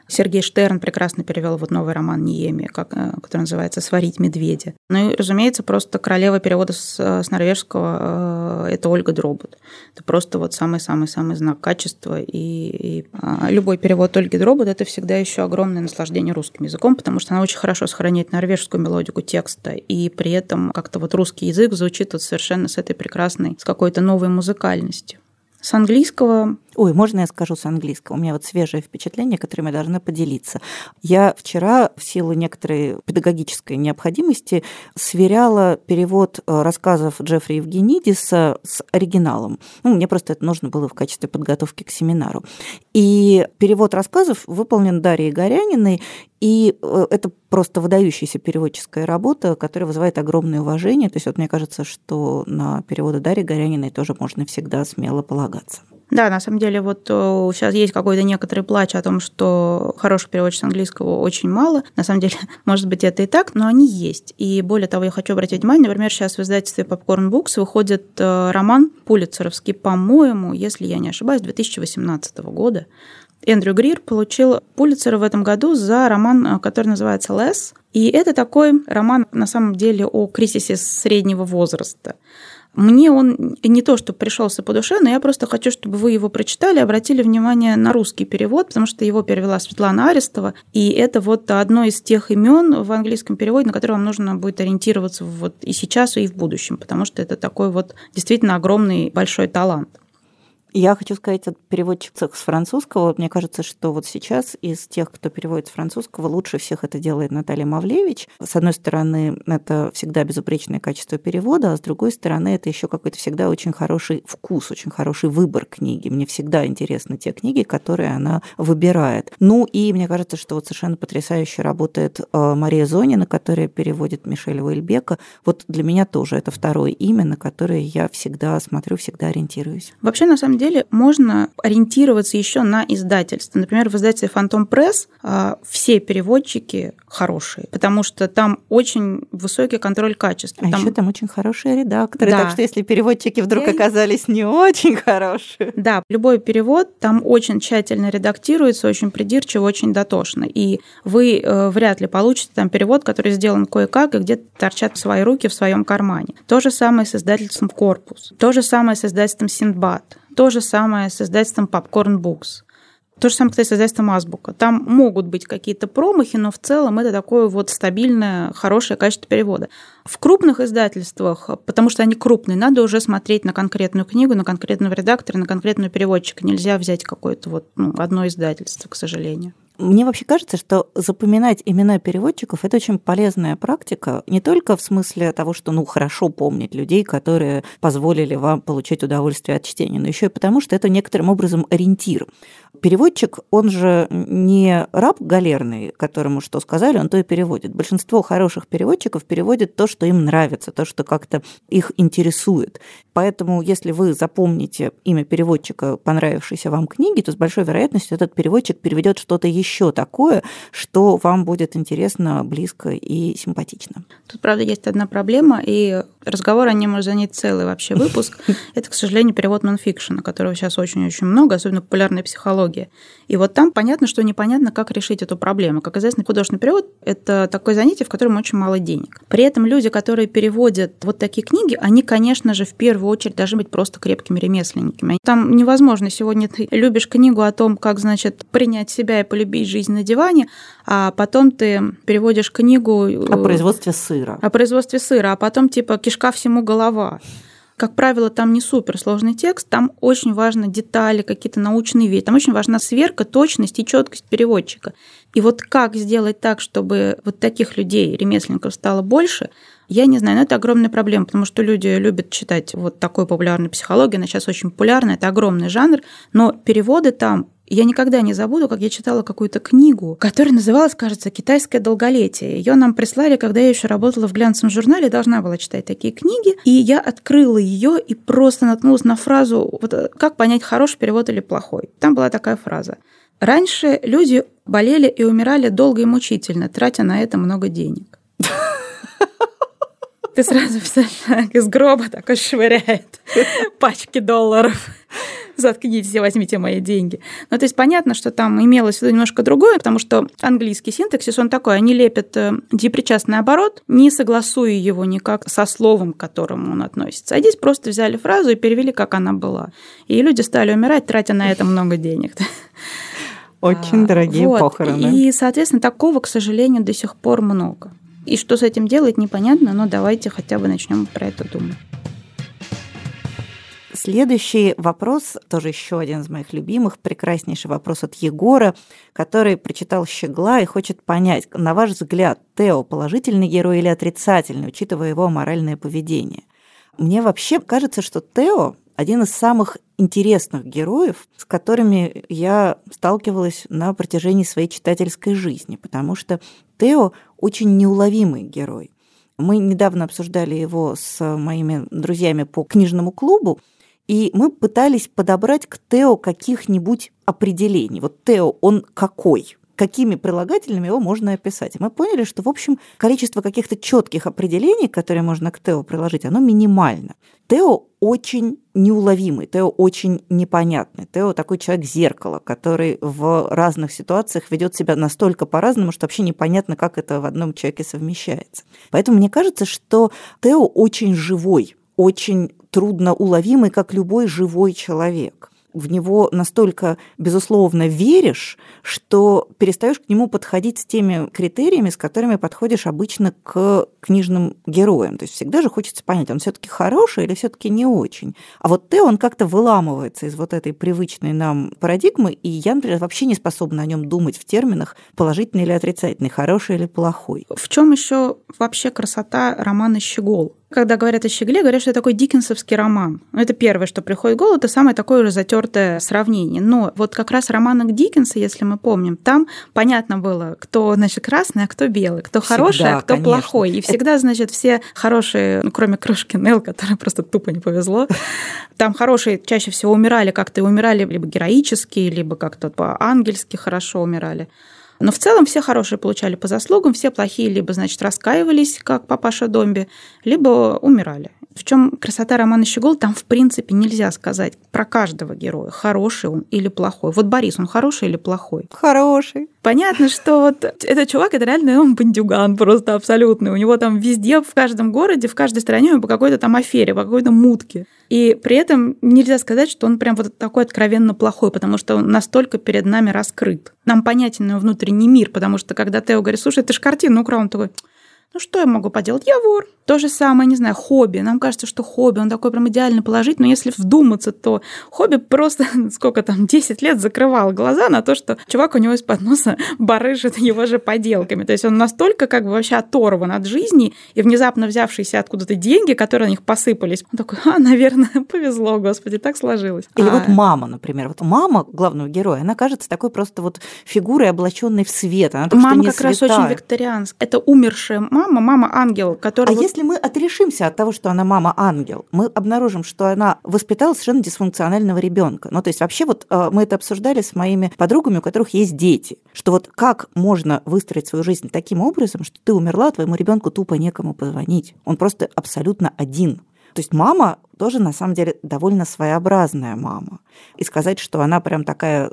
S2: Сергей Штерн прекрасно перевел вот новый роман Ниеми, как, э, который называется «Сварить медведя». Ну и, разумеется, просто королева перевода с, с норвежского э, – это Ольга Дробот. Это просто вот самый-самый-самый знак качества. И, и а, любой перевод Ольги Дробот – это всегда еще огромное наслаждение русским языком, потому что она очень хорошо сохраняет норвежскую мелодику текста, и при этом как-то вот русский язык звучит вот совершенно с этой прекрасной, с какой-то новой музыкальностью. С английского
S1: Ой, можно я скажу с английского? У меня вот свежее впечатление, которым я должна поделиться. Я вчера в силу некоторой педагогической необходимости сверяла перевод э, рассказов Джеффри Евгенидиса с оригиналом. Ну, мне просто это нужно было в качестве подготовки к семинару. И перевод рассказов выполнен Дарьей Горяниной, и э, это просто выдающаяся переводческая работа, которая вызывает огромное уважение. То есть вот мне кажется, что на переводы Дарьи Горяниной тоже можно всегда смело полагаться.
S2: Да, на самом деле вот сейчас э, есть какой-то некоторый плач о том, что хороших переводчиков английского очень мало. На самом деле, может быть, это и так, но они есть. И более того, я хочу обратить внимание, например, сейчас в издательстве Popcorn Books выходит э, роман Пулицеровский, по-моему, если я не ошибаюсь, 2018 года. Эндрю Грир получил Пулицера в этом году за роман, э, который называется «Less». И это такой роман, на самом деле, о кризисе среднего возраста. Мне он не то, что пришелся по душе, но я просто хочу, чтобы вы его прочитали, обратили внимание на русский перевод, потому что его перевела Светлана Арестова, и это вот одно из тех имен в английском переводе, на которое вам нужно будет ориентироваться вот и сейчас, и в будущем, потому что это такой вот действительно огромный большой талант.
S1: Я хочу сказать от переводчиков с французского. Мне кажется, что вот сейчас из тех, кто переводит с французского, лучше всех это делает Наталья Мавлевич. С одной стороны, это всегда безупречное качество перевода, а с другой стороны, это еще какой-то всегда очень хороший вкус, очень хороший выбор книги. Мне всегда интересны те книги, которые она выбирает. Ну и мне кажется, что вот совершенно потрясающе работает э, Мария Зонина, которая переводит Мишеля Уэльбека. Вот для меня тоже это второе имя, на которое я всегда смотрю, всегда ориентируюсь.
S2: Вообще, на самом деле, деле можно ориентироваться еще на издательство. Например, в издательстве Phantom Press а, все переводчики хорошие, потому что там очень высокий контроль качества.
S1: А там... еще там очень хорошие редакторы, да. так что если переводчики вдруг оказались не очень хорошие.
S2: Да, любой перевод там очень тщательно редактируется, очень придирчиво, очень дотошно. И вы э, вряд ли получите там перевод, который сделан кое-как, и где-то торчат свои руки в своем кармане. То же самое с издательством «Корпус», то же самое с издательством «Синдбад». То же самое с издательством Popcorn Books. То же самое, кстати, с издательством Азбука. Там могут быть какие-то промахи, но в целом это такое вот стабильное, хорошее качество перевода. В крупных издательствах, потому что они крупные, надо уже смотреть на конкретную книгу, на конкретного редактора, на конкретного переводчика. Нельзя взять какое-то вот ну, одно издательство, к сожалению.
S1: Мне вообще кажется, что запоминать имена переводчиков – это очень полезная практика, не только в смысле того, что ну, хорошо помнить людей, которые позволили вам получать удовольствие от чтения, но еще и потому, что это некоторым образом ориентир. Переводчик, он же не раб галерный, которому что сказали, он то и переводит. Большинство хороших переводчиков переводят то, что им нравится, то, что как-то их интересует. Поэтому, если вы запомните имя переводчика, понравившейся вам книги, то с большой вероятностью этот переводчик переведет что-то еще такое, что вам будет интересно, близко и симпатично.
S2: Тут, правда, есть одна проблема, и разговор о нем может занять целый вообще выпуск. Это, к сожалению, перевод нонфикшена, которого сейчас очень-очень много, особенно популярная психология. И вот там понятно, что непонятно, как решить эту проблему. Как известно, художественный перевод – это такое занятие, в котором очень мало денег. При этом люди, которые переводят вот такие книги, они, конечно же, в первую очередь должны быть просто крепкими ремесленниками. Там невозможно сегодня ты любишь книгу о том, как, значит, принять себя и полюбить жизнь на диване, а потом ты переводишь книгу...
S1: Э, о производстве сыра.
S2: О производстве сыра, а потом типа кишка всему голова. Как правило, там не суперсложный текст, там очень важны детали, какие-то научные вещи, там очень важна сверка, точность и четкость переводчика. И вот как сделать так, чтобы вот таких людей, ремесленников, стало больше, я не знаю, но это огромная проблема, потому что люди любят читать вот такой популярной психологии, она сейчас очень популярна, это огромный жанр, но переводы там я никогда не забуду, как я читала какую-то книгу, которая называлась, кажется, «Китайское долголетие». Ее нам прислали, когда я еще работала в глянцевом журнале, должна была читать такие книги. И я открыла ее и просто наткнулась на фразу вот, «Как понять, хороший перевод или плохой?» Там была такая фраза. Раньше люди болели и умирали долго и мучительно, тратя на это много денег. Ты сразу из гроба такой швыряет пачки долларов заткнитесь и возьмите мои деньги. Ну, то есть понятно, что там имелось в виду немножко другое, потому что английский синтаксис, он такой, они лепят э, депричастный оборот, не согласуя его никак со словом, к которому он относится. А здесь просто взяли фразу и перевели, как она была. И люди стали умирать, тратя на это много денег.
S1: Очень а, дорогие вот. похороны.
S2: И, соответственно, такого, к сожалению, до сих пор много. И что с этим делать, непонятно, но давайте хотя бы начнем про это думать.
S1: Следующий вопрос, тоже еще один из моих любимых, прекраснейший вопрос от Егора, который прочитал «Щегла» и хочет понять, на ваш взгляд, Тео положительный герой или отрицательный, учитывая его моральное поведение? Мне вообще кажется, что Тео один из самых интересных героев, с которыми я сталкивалась на протяжении своей читательской жизни, потому что Тео очень неуловимый герой. Мы недавно обсуждали его с моими друзьями по книжному клубу, и мы пытались подобрать к Тео каких-нибудь определений. Вот Тео, он какой? какими прилагательными его можно описать. Мы поняли, что, в общем, количество каких-то четких определений, которые можно к Тео приложить, оно минимально. Тео очень неуловимый, Тео очень непонятный. Тео такой человек-зеркало, который в разных ситуациях ведет себя настолько по-разному, что вообще непонятно, как это в одном человеке совмещается. Поэтому мне кажется, что Тео очень живой, очень трудно уловимый, как любой живой человек в него настолько, безусловно, веришь, что перестаешь к нему подходить с теми критериями, с которыми подходишь обычно к книжным героям. То есть всегда же хочется понять, он все-таки хороший или все-таки не очень. А вот ты, он как-то выламывается из вот этой привычной нам парадигмы, и я, например, вообще не способна о нем думать в терминах положительный или отрицательный, хороший или плохой.
S2: В чем еще вообще красота романа «Щегол»? Когда говорят о «Щегле», говорят, что это такой диккенсовский роман. Это первое, что приходит в голову, это самое такое уже затертое сравнение. Но вот как раз романах Диккенса, если мы помним, там понятно было, кто, значит, красный, а кто белый, кто всегда, хороший, а кто конечно. плохой. И всегда, значит, все хорошие, ну, кроме крошки Нелл, которой просто тупо не повезло, там хорошие чаще всего умирали как-то, и умирали либо героически, либо как-то по-ангельски хорошо умирали. Но в целом все хорошие получали по заслугам, все плохие либо, значит, раскаивались, как папаша Домби, либо умирали. В чем красота романа «Щегол»? Там, в принципе, нельзя сказать про каждого героя, хороший он или плохой. Вот Борис, он хороший или плохой?
S1: Хороший.
S2: Понятно, что вот этот чувак, это реально он бандюган просто абсолютный. У него там везде, в каждом городе, в каждой стране по какой-то там афере, по какой-то мутке. И при этом нельзя сказать, что он прям вот такой откровенно плохой, потому что он настолько перед нами раскрыт. Нам понятен его внутренний мир, потому что когда Тео говорит, слушай, ты ж картину украл, он такой, ну что я могу поделать? Я вор. То же самое, не знаю, хобби. Нам кажется, что хобби, он такой прям идеально положить, но если вдуматься, то хобби просто, сколько там, 10 лет закрывал глаза на то, что чувак у него из-под носа барыжит его же поделками. То есть он настолько как бы вообще оторван от жизни, и внезапно взявшиеся откуда-то деньги, которые на них посыпались, он такой, а, наверное, повезло, господи, так сложилось.
S1: Или
S2: а...
S1: вот мама, например. Вот мама главного героя, она кажется такой просто вот фигурой, облаченной в свет. Она
S2: мама как святая. раз очень викторианская. Это умершая мама, мама-ангел, которая...
S1: А вот если мы отрешимся от того, что она мама-ангел, мы обнаружим, что она воспитала совершенно дисфункционального ребенка. Ну, то есть вообще вот э, мы это обсуждали с моими подругами, у которых есть дети, что вот как можно выстроить свою жизнь таким образом, что ты умерла, твоему ребенку тупо некому позвонить. Он просто абсолютно один. То есть мама тоже на самом деле довольно своеобразная мама. И сказать, что она прям такая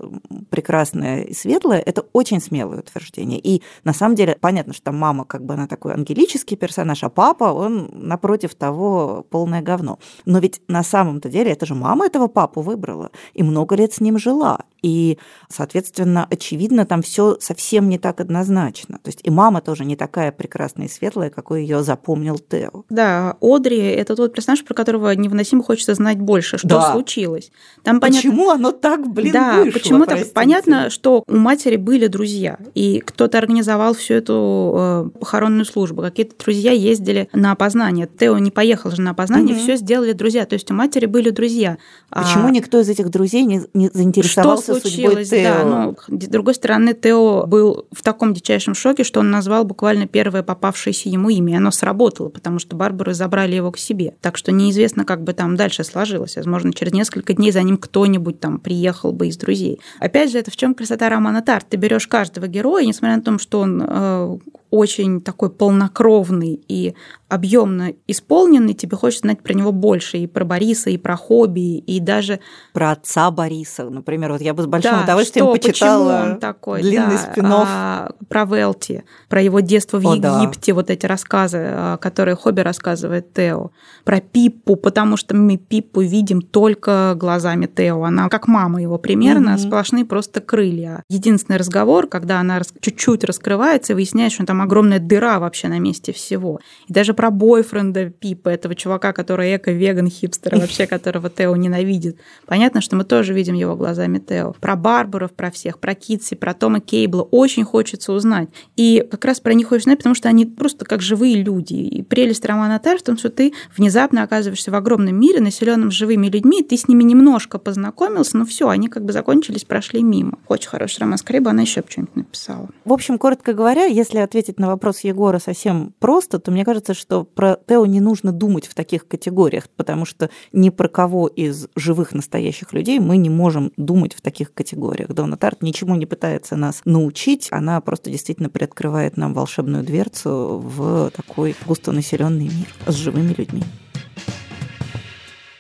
S1: прекрасная и светлая, это очень смелое утверждение. И на самом деле понятно, что мама как бы она такой ангелический персонаж, а папа, он напротив того полное говно. Но ведь на самом-то деле это же мама этого папу выбрала и много лет с ним жила. И, соответственно, очевидно, там все совсем не так однозначно. То есть и мама тоже не такая прекрасная и светлая, какой ее запомнил Тео.
S2: Да, Одри – это тот персонаж, про которого невыносимо хочется знать больше, что да. случилось.
S1: Там Почему понятно... оно так, блин,
S2: да,
S1: вышло?
S2: почему так? Понятно, что у матери были друзья, и кто-то организовал всю эту э, похоронную службу. Какие-то друзья ездили на опознание. Тео не поехал же на опознание, угу. все сделали друзья. То есть у матери были друзья.
S1: Почему а... никто из этих друзей не, не заинтересовался
S2: что случилось, судьбой Тео? Да, ну, с другой стороны, Тео был в таком дичайшем шоке, что он назвал буквально первое попавшееся ему имя, и оно сработало, потому что Барбары забрали его к себе. Так что неизвестно, как бы там дальше сложилось. Возможно, через несколько дней за ним кто-нибудь там приехал бы из друзей. Опять же, это в чем красота романа Тарт? Ты берешь каждого героя, несмотря на то, что он э, очень такой полнокровный и объемно исполненный, тебе хочется знать про него больше, и про Бориса, и про хобби, и даже...
S1: Про отца Бориса, например. Вот я бы с большим да, удовольствием что, почитала
S2: он такой,
S1: длинный
S2: да,
S1: спин
S2: а, Про Велти, про его детство в О, Египте, да. вот эти рассказы, а, которые хобби рассказывает Тео. Про Пиппу, потому что мы Пиппу видим только глазами Тео. Она как мама его примерно, mm-hmm. сплошные просто крылья. Единственный разговор, когда она чуть-чуть раскрывается и выясняет, что там огромная дыра вообще на месте всего. И даже про бойфренда Пипа, этого чувака, который эко-веган, хипстер, вообще которого Тео ненавидит. Понятно, что мы тоже видим его глазами Тео. Про Барбаров, про всех, про Китси, про Тома Кейбла очень хочется узнать. И как раз про них хочется знать, потому что они просто как живые люди. И прелесть романа Тар в том, что ты внезапно оказываешься в огромном мире, населенном живыми людьми, и ты с ними немножко познакомился, но все, они как бы закончились, прошли мимо. Очень хороший роман. Скорее бы она еще что-нибудь написала.
S1: В общем, коротко говоря, если ответить ответить на вопрос Егора совсем просто, то мне кажется, что про Тео не нужно думать в таких категориях, потому что ни про кого из живых настоящих людей мы не можем думать в таких категориях. Дона Тарт ничему не пытается нас научить, она просто действительно приоткрывает нам волшебную дверцу в такой густонаселенный мир с живыми людьми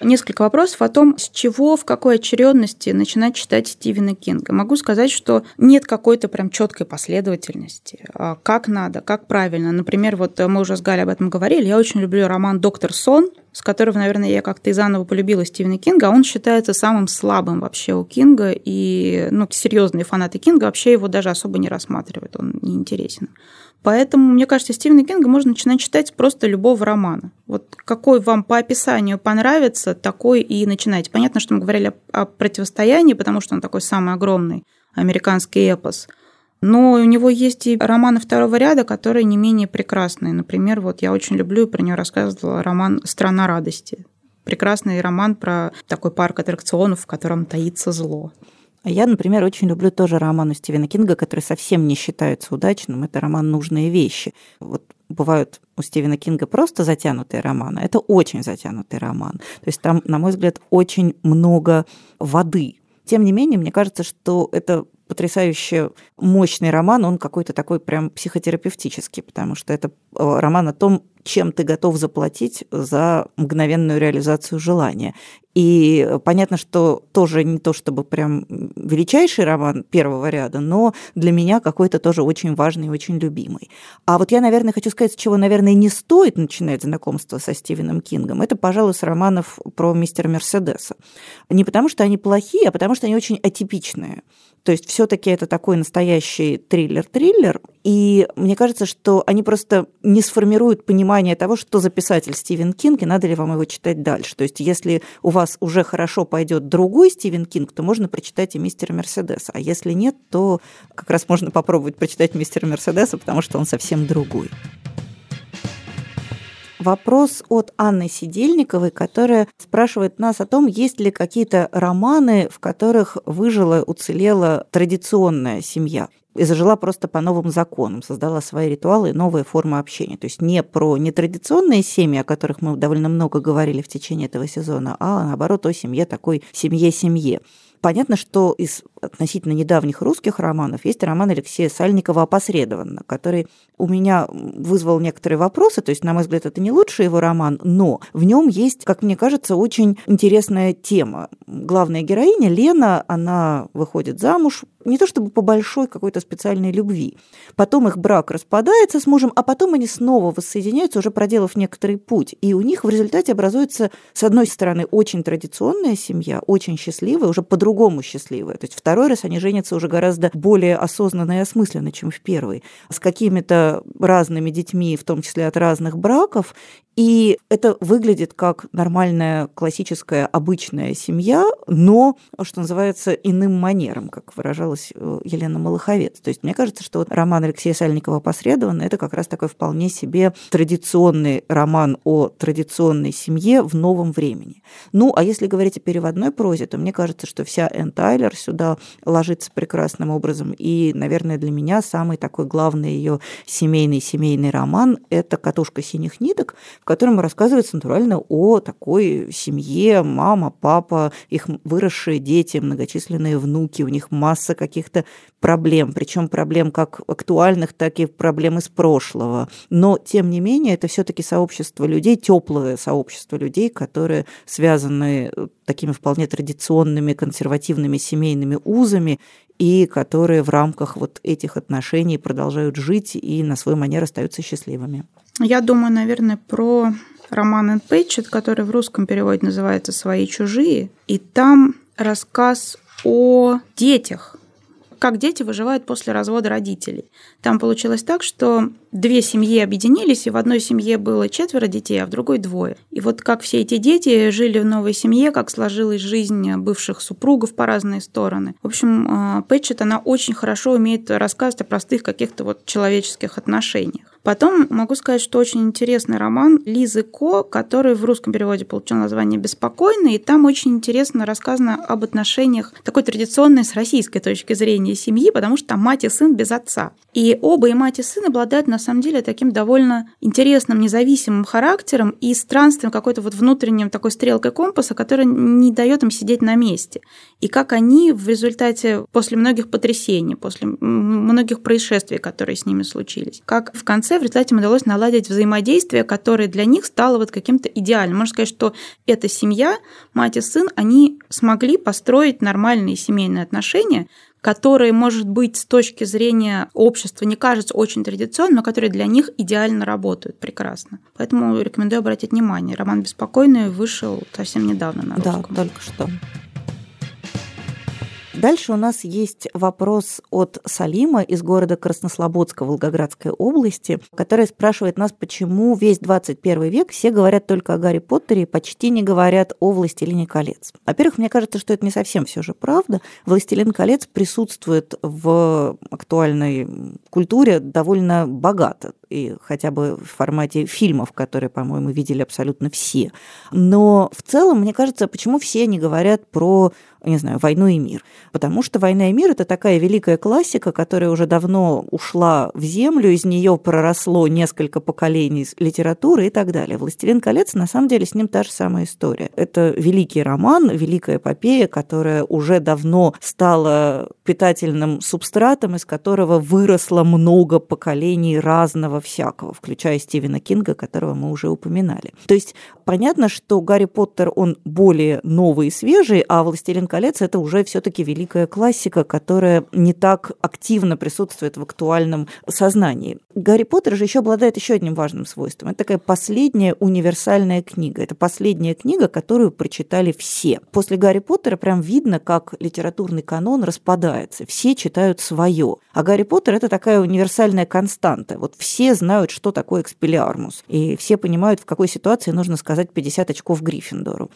S2: несколько вопросов о том, с чего, в какой очередности начинать читать Стивена Кинга. Могу сказать, что нет какой-то прям четкой последовательности. А как надо, как правильно. Например, вот мы уже с Галей об этом говорили, я очень люблю роман «Доктор Сон», с которого, наверное, я как-то и заново полюбила Стивена Кинга, он считается самым слабым вообще у Кинга, и ну, серьезные фанаты Кинга вообще его даже особо не рассматривают, он не интересен. Поэтому, мне кажется, Стивена Кинга можно начинать читать просто любого романа. Вот какой вам по описанию понравится, такой и начинайте. Понятно, что мы говорили о, противостоянии, потому что он такой самый огромный американский эпос. Но у него есть и романы второго ряда, которые не менее прекрасные. Например, вот я очень люблю, про него рассказывала роман «Страна радости». Прекрасный роман про такой парк аттракционов, в котором таится зло.
S1: А я, например, очень люблю тоже роман у Стивена Кинга, который совсем не считается удачным. Это роман «Нужные вещи». Вот бывают у Стивена Кинга просто затянутые романы. Это очень затянутый роман. То есть там, на мой взгляд, очень много воды. Тем не менее, мне кажется, что это потрясающе мощный роман, он какой-то такой прям психотерапевтический, потому что это роман о том, чем ты готов заплатить за мгновенную реализацию желания. И понятно, что тоже не то чтобы прям величайший роман первого ряда, но для меня какой-то тоже очень важный и очень любимый. А вот я, наверное, хочу сказать, с чего, наверное, не стоит начинать знакомство со Стивеном Кингом. Это, пожалуй, с романов про мистера Мерседеса. Не потому, что они плохие, а потому, что они очень атипичные. То есть все-таки это такой настоящий триллер-триллер, и мне кажется, что они просто не понимание понимание того, что за писатель Стивен Кинг, и надо ли вам его читать дальше. То есть, если у вас уже хорошо пойдет другой Стивен Кинг, то можно прочитать и «Мистера Мерседеса». А если нет, то как раз можно попробовать прочитать «Мистера Мерседеса», потому что он совсем другой. Вопрос от Анны Сидельниковой, которая спрашивает нас о том, есть ли какие-то романы, в которых выжила, уцелела традиционная семья и зажила просто по новым законам, создала свои ритуалы и новые формы общения. То есть не про нетрадиционные семьи, о которых мы довольно много говорили в течение этого сезона, а наоборот о семье такой семье-семье. Понятно, что из относительно недавних русских романов есть роман Алексея Сальникова «Опосредованно», который у меня вызвал некоторые вопросы, то есть, на мой взгляд, это не лучший его роман, но в нем есть, как мне кажется, очень интересная тема. Главная героиня Лена, она выходит замуж, не то чтобы по большой какой-то специальной любви. Потом их брак распадается с мужем, а потом они снова воссоединяются, уже проделав некоторый путь. И у них в результате образуется, с одной стороны, очень традиционная семья, очень счастливая, уже по-другому счастливая. То есть второй раз они женятся уже гораздо более осознанно и осмысленно, чем в первый, с какими-то разными детьми, в том числе от разных браков, и это выглядит как нормальная, классическая, обычная семья, но, что называется, иным манером, как выражалась э, Елена Малаховец. То есть мне кажется, что роман Алексея Сальникова «Посредованно» – это как раз такой вполне себе традиционный роман о традиционной семье в новом времени. Ну, а если говорить о переводной прозе, то мне кажется, что вся Энн Тайлер сюда ложится прекрасным образом. И, наверное, для меня самый такой главный ее семейный-семейный роман – это «Катушка синих ниток», в котором рассказывается натурально о такой семье, мама, папа, их выросшие дети, многочисленные внуки, у них масса каких-то проблем, причем проблем как актуальных, так и проблем из прошлого. Но, тем не менее, это все-таки сообщество людей, теплое сообщество людей, которые связаны э, такими вполне традиционными консервативными семейными узами и которые в рамках вот этих отношений продолжают жить и на свой манер остаются счастливыми.
S2: Я думаю, наверное, про роман Энн Пэтчет, который в русском переводе называется «Свои чужие», и там рассказ о детях, как дети выживают после развода родителей. Там получилось так, что две семьи объединились, и в одной семье было четверо детей, а в другой двое. И вот как все эти дети жили в новой семье, как сложилась жизнь бывших супругов по разные стороны. В общем, а, Пэтчет, она очень хорошо умеет рассказывать о простых каких-то вот человеческих отношениях. Потом могу сказать, что очень интересный роман Лизы Ко, который в русском переводе получил название «Беспокойный», и там очень интересно рассказано об отношениях такой традиционной с российской точки зрения семьи, потому что там мать и сын без отца. И оба, и мать, и сын обладают на самом деле таким довольно интересным, независимым характером и странствием какой-то вот внутренним такой стрелкой компаса, которая не дает им сидеть на месте. И как они в результате, после многих потрясений, после многих происшествий, которые с ними случились, как в конце конце в результате им удалось наладить взаимодействие, которое для них стало вот каким-то идеальным. Можно сказать, что эта семья, мать и сын, они смогли построить нормальные семейные отношения, которые, может быть, с точки зрения общества не кажутся очень традиционными, но которые для них идеально работают прекрасно. Поэтому рекомендую обратить внимание. Роман «Беспокойный» вышел совсем недавно на русском.
S1: Да, только что. Дальше у нас есть вопрос от Салима из города Краснослободска Волгоградской области, который спрашивает нас, почему весь 21 век все говорят только о Гарри Поттере и почти не говорят о «Властелине колец». Во-первых, мне кажется, что это не совсем все же правда. «Властелин колец» присутствует в актуальной культуре довольно богато и хотя бы в формате фильмов, которые, по-моему, видели абсолютно все. Но в целом, мне кажется, почему все не говорят про не знаю, «Войну и мир». Потому что «Война и мир» — это такая великая классика, которая уже давно ушла в землю, из нее проросло несколько поколений литературы и так далее. «Властелин колец» на самом деле с ним та же самая история. Это великий роман, великая эпопея, которая уже давно стала питательным субстратом, из которого выросло много поколений разного всякого, включая Стивена Кинга, которого мы уже упоминали. То есть понятно, что Гарри Поттер, он более новый и свежий, а «Властелин колец» — это уже все таки великая классика, которая не так активно присутствует в актуальном сознании. Гарри Поттер же еще обладает еще одним важным свойством. Это такая последняя универсальная книга. Это последняя книга, которую прочитали все. После Гарри Поттера прям видно, как литературный канон распадается. Все читают свое. А Гарри Поттер — это такая универсальная константа. Вот все знают, что такое экспелиармус, и все понимают, в какой ситуации нужно сказать 50 очков Гриффиндору.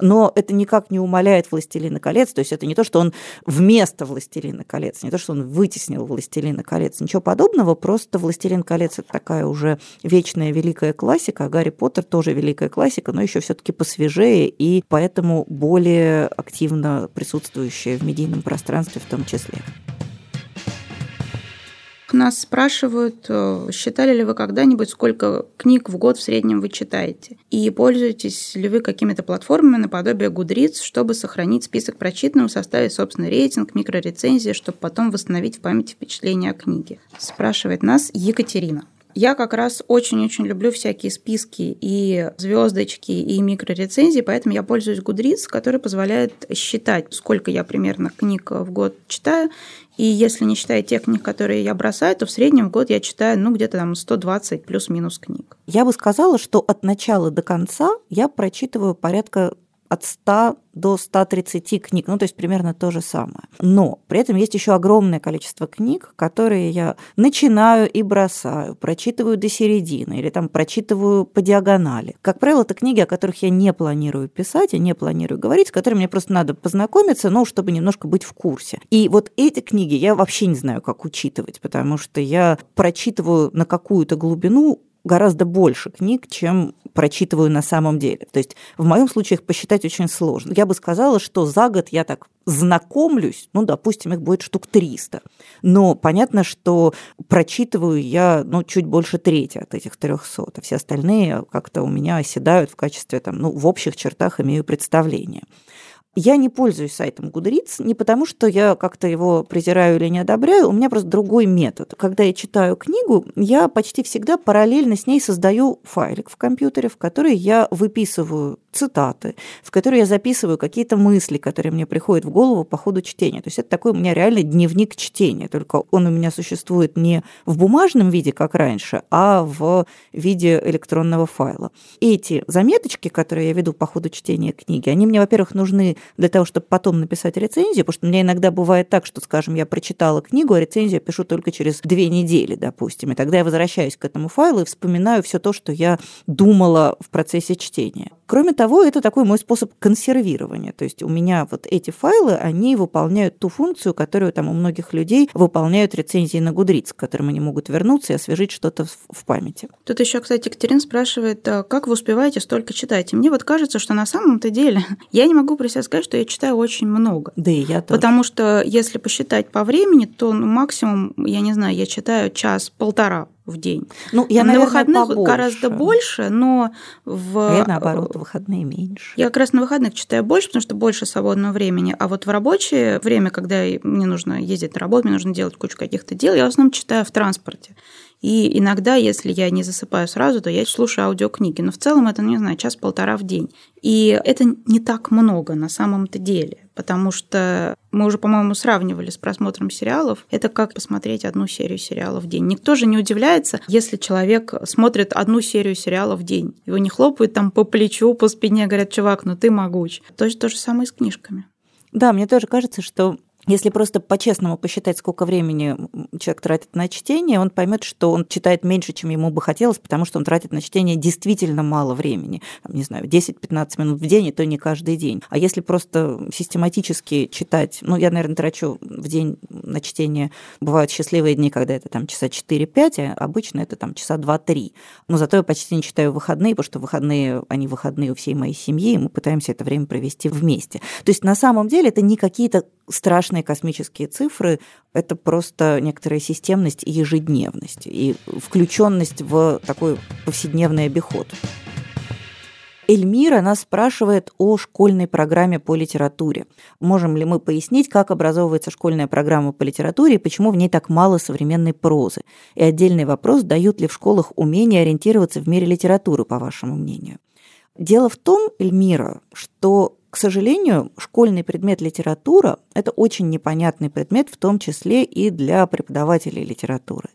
S1: Но это никак не умаляет «Властелина колец», то есть это не то, что он вместо «Властелина колец», не то, что он вытеснил «Властелина колец», ничего подобного, просто «Властелин колец» — это такая уже вечная великая классика, а «Гарри Поттер» тоже великая классика, но еще все таки посвежее и поэтому более активно присутствующая в медийном пространстве в том числе.
S2: Нас спрашивают, э, считали ли вы когда-нибудь, сколько книг в год в среднем вы читаете? И пользуетесь ли вы какими-то платформами наподобие Goodreads, чтобы сохранить список прочитанного, составить собственный рейтинг, микрорецензии, чтобы потом восстановить в памяти впечатления о книге? Спрашивает нас Екатерина. Я как раз очень-очень люблю всякие списки и звездочки, и микрорецензии, поэтому я пользуюсь Goodreads, который позволяет считать, сколько я примерно книг в год читаю. И если не считая тех книг, которые я бросаю, то в среднем в год я читаю, ну, где-то там 120 плюс-минус книг.
S1: Я бы сказала, что от начала до конца я прочитываю порядка от 100 до 130 книг, ну то есть примерно то же самое. Но при этом есть еще огромное количество книг, которые я начинаю и бросаю, прочитываю до середины или там прочитываю по диагонали. Как правило, это книги, о которых я не планирую писать, я не планирую говорить, с которыми мне просто надо познакомиться, но чтобы немножко быть в курсе. И вот эти книги я вообще не знаю, как учитывать, потому что я прочитываю на какую-то глубину гораздо больше книг, чем прочитываю на самом деле. То есть в моем случае их посчитать очень сложно. Я бы сказала, что за год я так знакомлюсь, ну, допустим, их будет штук 300. Но понятно, что прочитываю я, ну, чуть больше трети от этих 300, а все остальные как-то у меня оседают в качестве, там, ну, в общих чертах имею представление. Я не пользуюсь сайтом Goodreads не потому, что я как-то его презираю или не одобряю, у меня просто другой метод. Когда я читаю книгу, я почти всегда параллельно с ней создаю файлик в компьютере, в который я выписываю цитаты, в которые я записываю какие-то мысли, которые мне приходят в голову по ходу чтения. То есть это такой у меня реально дневник чтения, только он у меня существует не в бумажном виде, как раньше, а в виде электронного файла. Эти заметочки, которые я веду по ходу чтения книги, они мне, во-первых, нужны для того, чтобы потом написать рецензию, потому что у меня иногда бывает так, что, скажем, я прочитала книгу, а рецензию я пишу только через две недели, допустим, и тогда я возвращаюсь к этому файлу и вспоминаю все то, что я думала в процессе чтения. Кроме того, это такой мой способ консервирования. То есть у меня вот эти файлы, они выполняют ту функцию, которую там у многих людей выполняют рецензии на Гудриц, к которым они могут вернуться и освежить что-то в памяти.
S2: Тут еще, кстати, Екатерина спрашивает, а как вы успеваете столько читать? И мне вот кажется, что на самом-то деле я не могу при себе сказать, что я читаю очень много.
S1: Да и я тоже.
S2: Потому что если посчитать по времени, то ну, максимум, я не знаю, я читаю час-полтора в день.
S1: Ну, я, наверное,
S2: на выходных
S1: побольше.
S2: гораздо больше, но в...
S1: А я, наоборот, в выходные меньше.
S2: Я как раз на выходных читаю больше, потому что больше свободного времени. А вот в рабочее время, когда мне нужно ездить на работу, мне нужно делать кучу каких-то дел, я в основном читаю в транспорте. И иногда, если я не засыпаю сразу, то я слушаю аудиокниги. Но в целом это, не знаю, час-полтора в день. И это не так много на самом-то деле, потому что мы уже, по-моему, сравнивали с просмотром сериалов. Это как посмотреть одну серию сериала в день. Никто же не удивляется, если человек смотрит одну серию сериала в день. Его не хлопают там по плечу, по спине, говорят, чувак, ну ты могуч. То, то же самое с книжками.
S1: Да, мне тоже кажется, что если просто по-честному посчитать, сколько времени человек тратит на чтение, он поймет, что он читает меньше, чем ему бы хотелось, потому что он тратит на чтение действительно мало времени. Не знаю, 10-15 минут в день, и то не каждый день. А если просто систематически читать, ну, я, наверное, трачу в день на чтение, бывают счастливые дни, когда это там часа 4-5, а обычно это там часа 2-3. Но зато я почти не читаю выходные, потому что выходные, они выходные у всей моей семьи, и мы пытаемся это время провести вместе. То есть на самом деле это не какие-то страшные космические цифры, это просто некоторая системность и ежедневность, и включенность в такой повседневный обиход. Эльмира нас спрашивает о школьной программе по литературе. Можем ли мы пояснить, как образовывается школьная программа по литературе и почему в ней так мало современной прозы? И отдельный вопрос, дают ли в школах умение ориентироваться в мире литературы, по вашему мнению? Дело в том, Эльмира, что к сожалению, школьный предмет литература – это очень непонятный предмет, в том числе и для преподавателей литературы.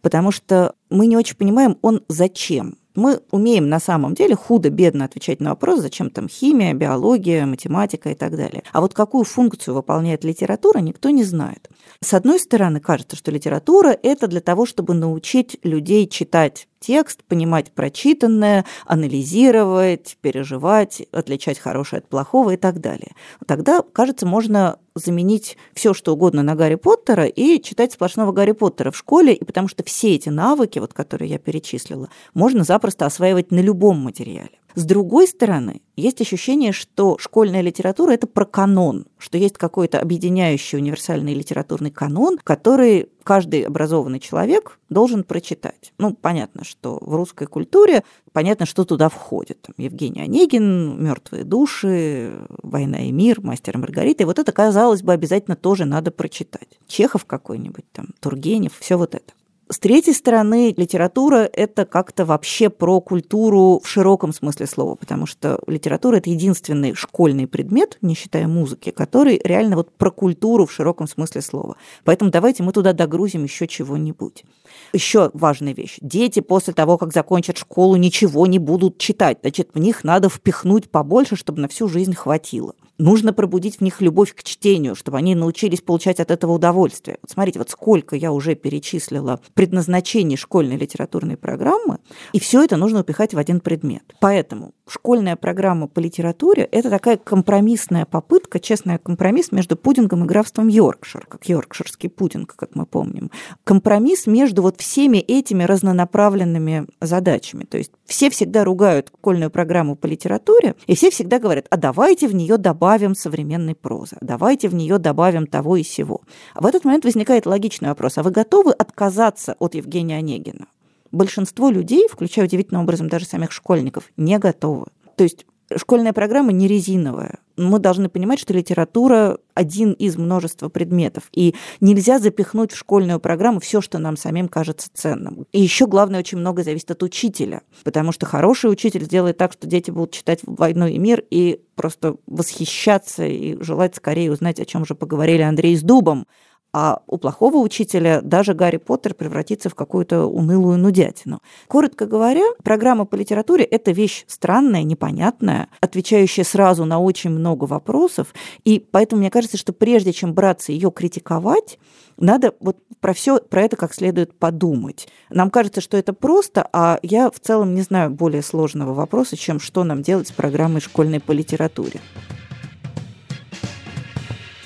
S1: Потому что мы не очень понимаем, он зачем. Мы умеем на самом деле худо-бедно отвечать на вопрос, зачем там химия, биология, математика и так далее. А вот какую функцию выполняет литература, никто не знает. С одной стороны, кажется, что литература – это для того, чтобы научить людей читать текст, понимать прочитанное, анализировать, переживать, отличать хорошее от плохого и так далее. Тогда, кажется, можно заменить все, что угодно на Гарри Поттера и читать сплошного Гарри Поттера в школе, и потому что все эти навыки, вот, которые я перечислила, можно запросто осваивать на любом материале. С другой стороны, есть ощущение, что школьная литература – это про канон, что есть какой-то объединяющий универсальный литературный канон, который каждый образованный человек должен прочитать. Ну, понятно, что в русской культуре понятно, что туда входит. Там Евгений Онегин, «Мертвые души», «Война и мир», «Мастер и Маргарита». И вот это, казалось бы, обязательно тоже надо прочитать. Чехов какой-нибудь, там, Тургенев, все вот это. С третьей стороны, литература – это как-то вообще про культуру в широком смысле слова, потому что литература – это единственный школьный предмет, не считая музыки, который реально вот про культуру в широком смысле слова. Поэтому давайте мы туда догрузим еще чего-нибудь. Еще важная вещь. Дети после того, как закончат школу, ничего не будут читать. Значит, в них надо впихнуть побольше, чтобы на всю жизнь хватило. Нужно пробудить в них любовь к чтению, чтобы они научились получать от этого удовольствие. Вот смотрите, вот сколько я уже перечислила предназначений школьной литературной программы, и все это нужно упихать в один предмет. Поэтому школьная программа по литературе – это такая компромиссная попытка, честный компромисс между пудингом и графством Йоркшир, как йоркширский пудинг, как мы помним. Компромисс между вот всеми этими разнонаправленными задачами. То есть все всегда ругают школьную программу по литературе, и все всегда говорят, а давайте в нее добавим современной прозы, давайте в нее добавим того и сего. В этот момент возникает логичный вопрос, а вы готовы отказаться от Евгения Онегина? Большинство людей, включая удивительным образом даже самих школьников, не готовы. То есть школьная программа не резиновая. Мы должны понимать, что литература один из множества предметов, и нельзя запихнуть в школьную программу все, что нам самим кажется ценным. И еще главное, очень много зависит от учителя, потому что хороший учитель сделает так, что дети будут читать «Войну и мир» и просто восхищаться и желать скорее узнать, о чем же поговорили Андрей с Дубом, а у плохого учителя даже Гарри Поттер превратится в какую-то унылую нудятину. Коротко говоря, программа по литературе – это вещь странная, непонятная, отвечающая сразу на очень много вопросов, и поэтому мне кажется, что прежде чем браться ее критиковать, надо вот про все про это как следует подумать. Нам кажется, что это просто, а я в целом не знаю более сложного вопроса, чем что нам делать с программой школьной по литературе.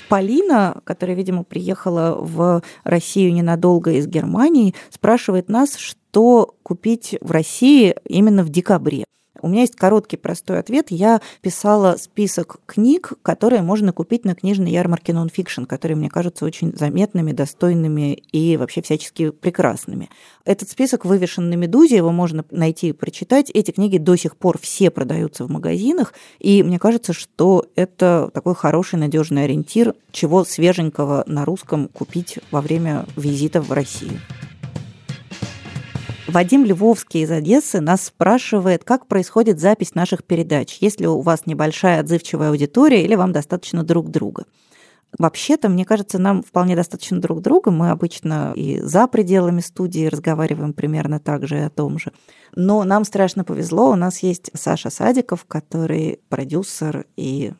S1: Полина, которая, видимо, приехала в Россию ненадолго из Германии, спрашивает нас, что купить в России именно в декабре. У меня есть короткий простой ответ. Я писала список книг, которые можно купить на книжной ярмарке нонфикшн, которые мне кажутся очень заметными, достойными и вообще всячески прекрасными. Этот список вывешен на «Медузе», его можно найти и прочитать. Эти книги до сих пор все продаются в магазинах, и мне кажется, что это такой хороший, надежный ориентир, чего свеженького на русском купить во время визита в Россию. Вадим Львовский из Одессы нас спрашивает, как происходит запись наших передач, есть ли у вас небольшая отзывчивая аудитория или вам достаточно друг друга. Вообще-то, мне кажется, нам вполне достаточно друг друга. Мы обычно и за пределами студии разговариваем примерно так же и о том же. Но нам страшно повезло. У нас есть Саша Садиков, который продюсер и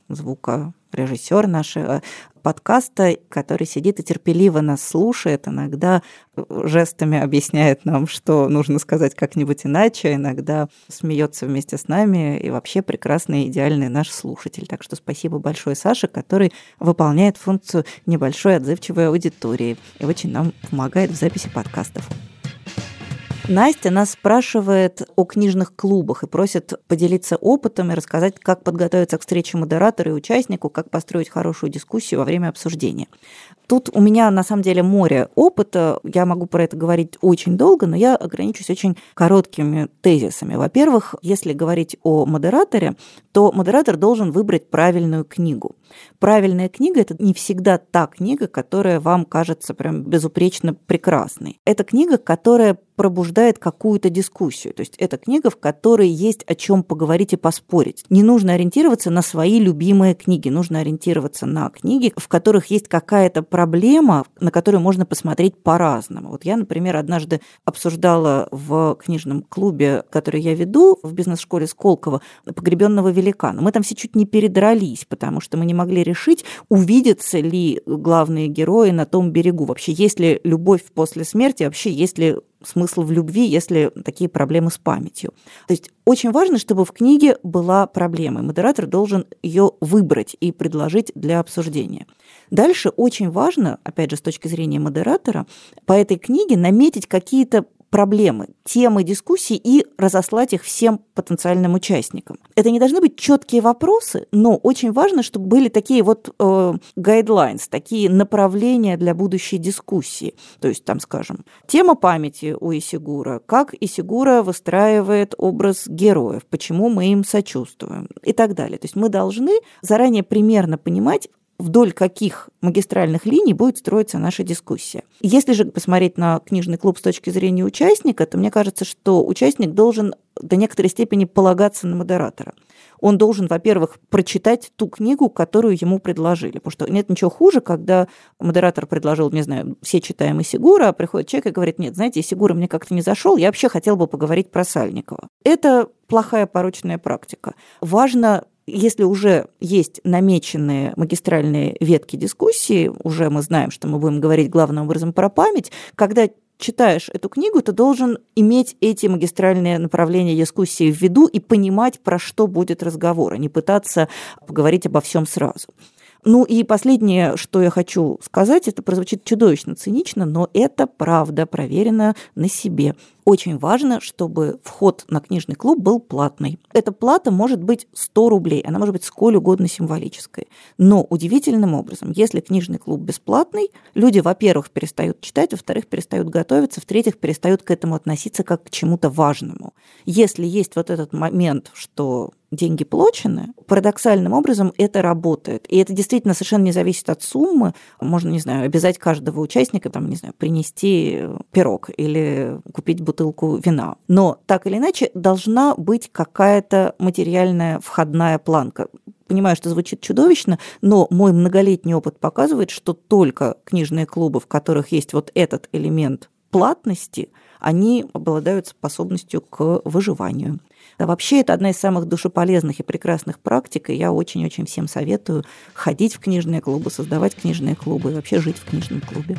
S1: звукорежиссер нашего подкаста, который сидит и терпеливо нас слушает, иногда жестами объясняет нам, что нужно сказать как-нибудь иначе, иногда смеется вместе с нами и вообще прекрасный, идеальный наш слушатель. Так что спасибо большое Саше, который выполняет функцию небольшой отзывчивой аудитории и очень нам помогает в записи подкастов. Настя нас спрашивает о книжных клубах и просит поделиться опытом и рассказать, как подготовиться к встрече модератора и участнику, как построить хорошую дискуссию во время обсуждения. Тут у меня на самом деле море опыта, я могу про это говорить очень долго, но я ограничусь очень короткими тезисами. Во-первых, если говорить о модераторе, то модератор должен выбрать правильную книгу. Правильная книга – это не всегда та книга, которая вам кажется прям безупречно прекрасной. Это книга, которая пробуждает какую-то дискуссию. То есть это книга, в которой есть о чем поговорить и поспорить. Не нужно ориентироваться на свои любимые книги, нужно ориентироваться на книги, в которых есть какая-то проблема, на которую можно посмотреть по-разному. Вот я, например, однажды обсуждала в книжном клубе, который я веду в бизнес-школе Сколково, «Погребенного великана». Мы там все чуть не передрались, потому что мы не могли решить, увидятся ли главные герои на том берегу. Вообще, есть ли любовь после смерти, вообще есть ли смысл в любви, если такие проблемы с памятью. То есть очень важно, чтобы в книге была проблема, модератор должен ее выбрать и предложить для обсуждения. Дальше очень важно, опять же, с точки зрения модератора, по этой книге наметить какие-то проблемы, темы дискуссий и разослать их всем потенциальным участникам. Это не должны быть четкие вопросы, но очень важно, чтобы были такие вот э, guidelines, такие направления для будущей дискуссии. То есть, там, скажем, тема памяти у Исигура, как Исигура выстраивает образ героев, почему мы им сочувствуем и так далее. То есть мы должны заранее примерно понимать, вдоль каких магистральных линий будет строиться наша дискуссия. Если же посмотреть на книжный клуб с точки зрения участника, то мне кажется, что участник должен до некоторой степени полагаться на модератора. Он должен, во-первых, прочитать ту книгу, которую ему предложили. Потому что нет ничего хуже, когда модератор предложил, не знаю, все читаем Исигура, а приходит человек и говорит, нет, знаете, Исигура мне как-то не зашел, я вообще хотел бы поговорить про Сальникова. Это плохая порочная практика. Важно если уже есть намеченные магистральные ветки дискуссии, уже мы знаем, что мы будем говорить главным образом про память, когда читаешь эту книгу, ты должен иметь эти магистральные направления дискуссии в виду и понимать, про что будет разговор, а не пытаться поговорить обо всем сразу. Ну и последнее, что я хочу сказать, это прозвучит чудовищно цинично, но это правда, проверено на себе. Очень важно, чтобы вход на книжный клуб был платный. Эта плата может быть 100 рублей, она может быть сколь угодно символической. Но удивительным образом, если книжный клуб бесплатный, люди, во-первых, перестают читать, во-вторых, перестают готовиться, в-третьих, перестают к этому относиться как к чему-то важному. Если есть вот этот момент, что деньги получены, парадоксальным образом это работает. И это действительно совершенно не зависит от суммы. Можно, не знаю, обязать каждого участника, там, не знаю, принести пирог или купить бутылку вина. Но так или иначе должна быть какая-то материальная входная планка понимаю, что звучит чудовищно, но мой многолетний опыт показывает, что только книжные клубы, в которых есть вот этот элемент платности, они обладают способностью к выживанию. Да, вообще это одна из самых душеполезных и прекрасных практик, и я очень-очень всем советую ходить в книжные клубы, создавать книжные клубы и вообще жить в книжном клубе.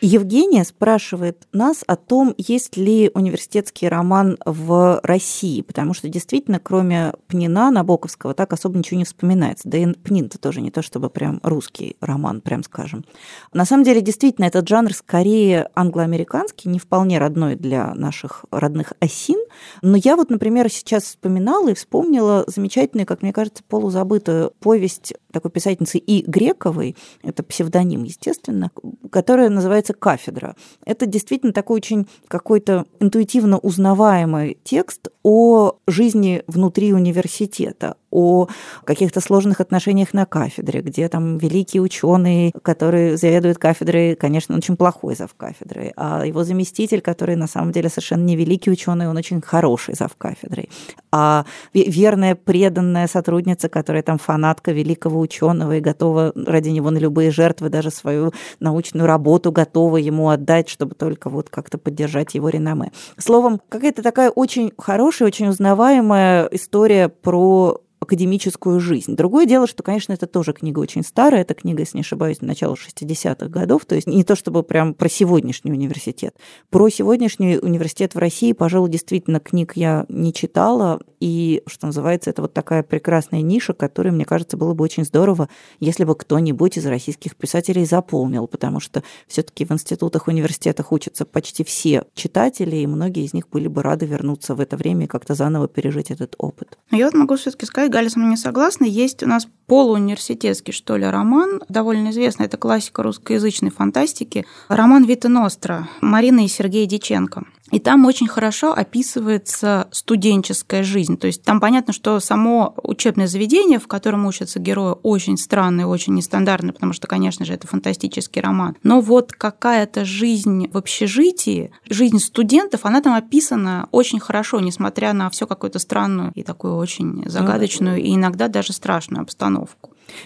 S1: Евгения спрашивает нас о том, есть ли университетский роман в России, потому что действительно, кроме Пнина Набоковского, так особо ничего не вспоминается. Да и Пнин-то тоже не то, чтобы прям русский роман, прям скажем. На самом деле, действительно, этот жанр скорее англоамериканский, не вполне родной для наших родных осин. Но я вот, например, сейчас вспоминала и вспомнила замечательную, как мне кажется, полузабытую повесть такой писательницы И. Грековой, это псевдоним, естественно, которая называется «Кафедра». Это действительно такой очень какой-то интуитивно узнаваемый текст о жизни внутри университета, о каких-то сложных отношениях на кафедре, где там великий ученый, который заведует кафедрой, конечно, он очень плохой зав кафедрой, а его заместитель, который на самом деле совершенно не великий ученый, он очень хороший зав кафедрой. А верная, преданная сотрудница, которая там фанатка великого ученого и готова ради него на любые жертвы, даже свою научную работу готова ему отдать, чтобы только вот как-то поддержать его реноме. Словом, какая-то такая очень хорошая, очень узнаваемая история про академическую жизнь. Другое дело, что, конечно, это тоже книга очень старая, это книга, если не ошибаюсь, начала 60-х годов, то есть не то чтобы прям про сегодняшний университет. Про сегодняшний университет в России, пожалуй, действительно книг я не читала, и, что называется, это вот такая прекрасная ниша, которую, мне кажется, было бы очень здорово, если бы кто-нибудь из российских писателей заполнил, потому что все таки в институтах, университетах учатся почти все читатели, и многие из них были бы рады вернуться в это время и как-то заново пережить этот опыт.
S2: Я вот могу все таки сказать, Галя не согласна. Есть у нас полууниверситетский, что ли, роман, довольно известный, это классика русскоязычной фантастики, роман «Вита Ностра» Марины и Сергея Диченко. И там очень хорошо описывается студенческая жизнь. То есть там понятно, что само учебное заведение, в котором учатся герои, очень странное, очень нестандартное, потому что, конечно же, это фантастический роман. Но вот какая-то жизнь в общежитии, жизнь студентов, она там описана очень хорошо, несмотря на все какую-то странную и такую очень загадочную ну, да. и иногда даже страшную обстановку.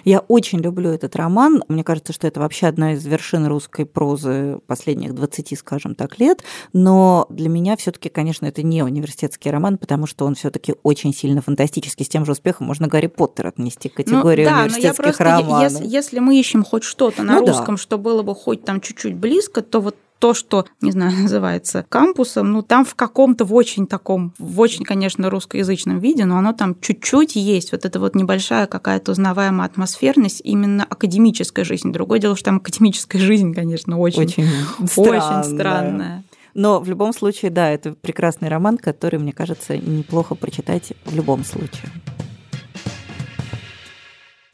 S1: Я очень люблю этот роман. Мне кажется, что это вообще одна из вершин русской прозы последних 20, скажем так, лет. Но для меня все таки конечно, это не университетский роман, потому что он все таки очень сильно фантастический. С тем же успехом можно Гарри Поттер отнести к ну категории ну, да, университетских но я просто, романов.
S2: Если, если мы ищем хоть что-то на ну, русском, да. что было бы хоть там чуть-чуть близко, то вот то, что, не знаю, называется кампусом, ну, там в каком-то, в очень таком, в очень, конечно, русскоязычном виде, но оно там чуть-чуть есть. Вот это вот небольшая какая-то узнаваемая атмосферность именно академической жизни. Другое дело, что там академическая жизнь, конечно, очень, очень, странная. очень странная.
S1: Но в любом случае, да, это прекрасный роман, который, мне кажется, неплохо прочитать в любом случае.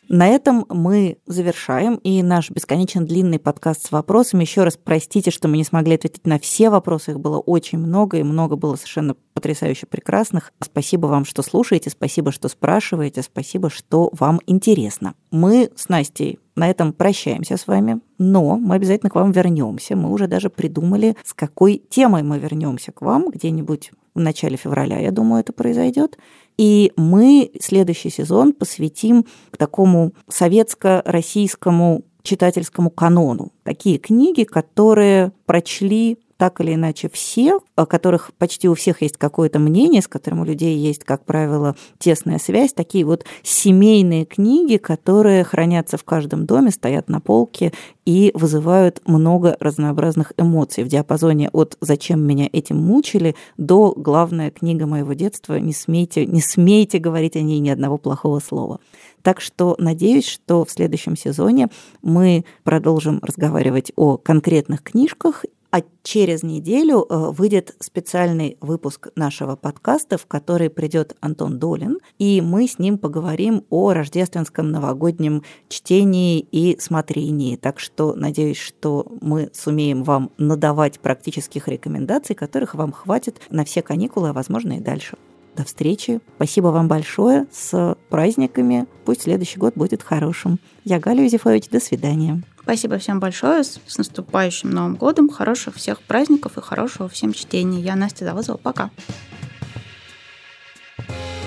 S1: На этом мы завершаем и наш бесконечно длинный подкаст с вопросами. Еще раз простите, что мы не смогли ответить на все вопросы. Их было очень много, и много было совершенно потрясающе прекрасных. Спасибо вам, что слушаете, спасибо, что спрашиваете, спасибо, что вам интересно. Мы с Настей на этом прощаемся с вами, но мы обязательно к вам вернемся. Мы уже даже придумали, с какой темой мы вернемся к вам где-нибудь в начале февраля, я думаю, это произойдет. И мы следующий сезон посвятим такому советско-российскому читательскому канону. Такие книги, которые прочли так или иначе все, о которых почти у всех есть какое-то мнение, с которым у людей есть, как правило, тесная связь, такие вот семейные книги, которые хранятся в каждом доме, стоят на полке и вызывают много разнообразных эмоций в диапазоне от «Зачем меня этим мучили?» до «Главная книга моего детства, не смейте, не смейте говорить о ней ни одного плохого слова». Так что надеюсь, что в следующем сезоне мы продолжим разговаривать о конкретных книжках а через неделю э, выйдет специальный выпуск нашего подкаста, в который придет Антон Долин, и мы с ним поговорим о рождественском новогоднем чтении и смотрении. Так что надеюсь, что мы сумеем вам надавать практических рекомендаций, которых вам хватит на все каникулы, а возможно и дальше. До встречи. Спасибо вам большое. С праздниками. Пусть следующий год будет хорошим. Я Галя Юзефович. До свидания.
S2: Спасибо всем большое. С наступающим Новым годом. Хороших всех праздников и хорошего всем чтения. Я Настя Завозова. Пока. thank you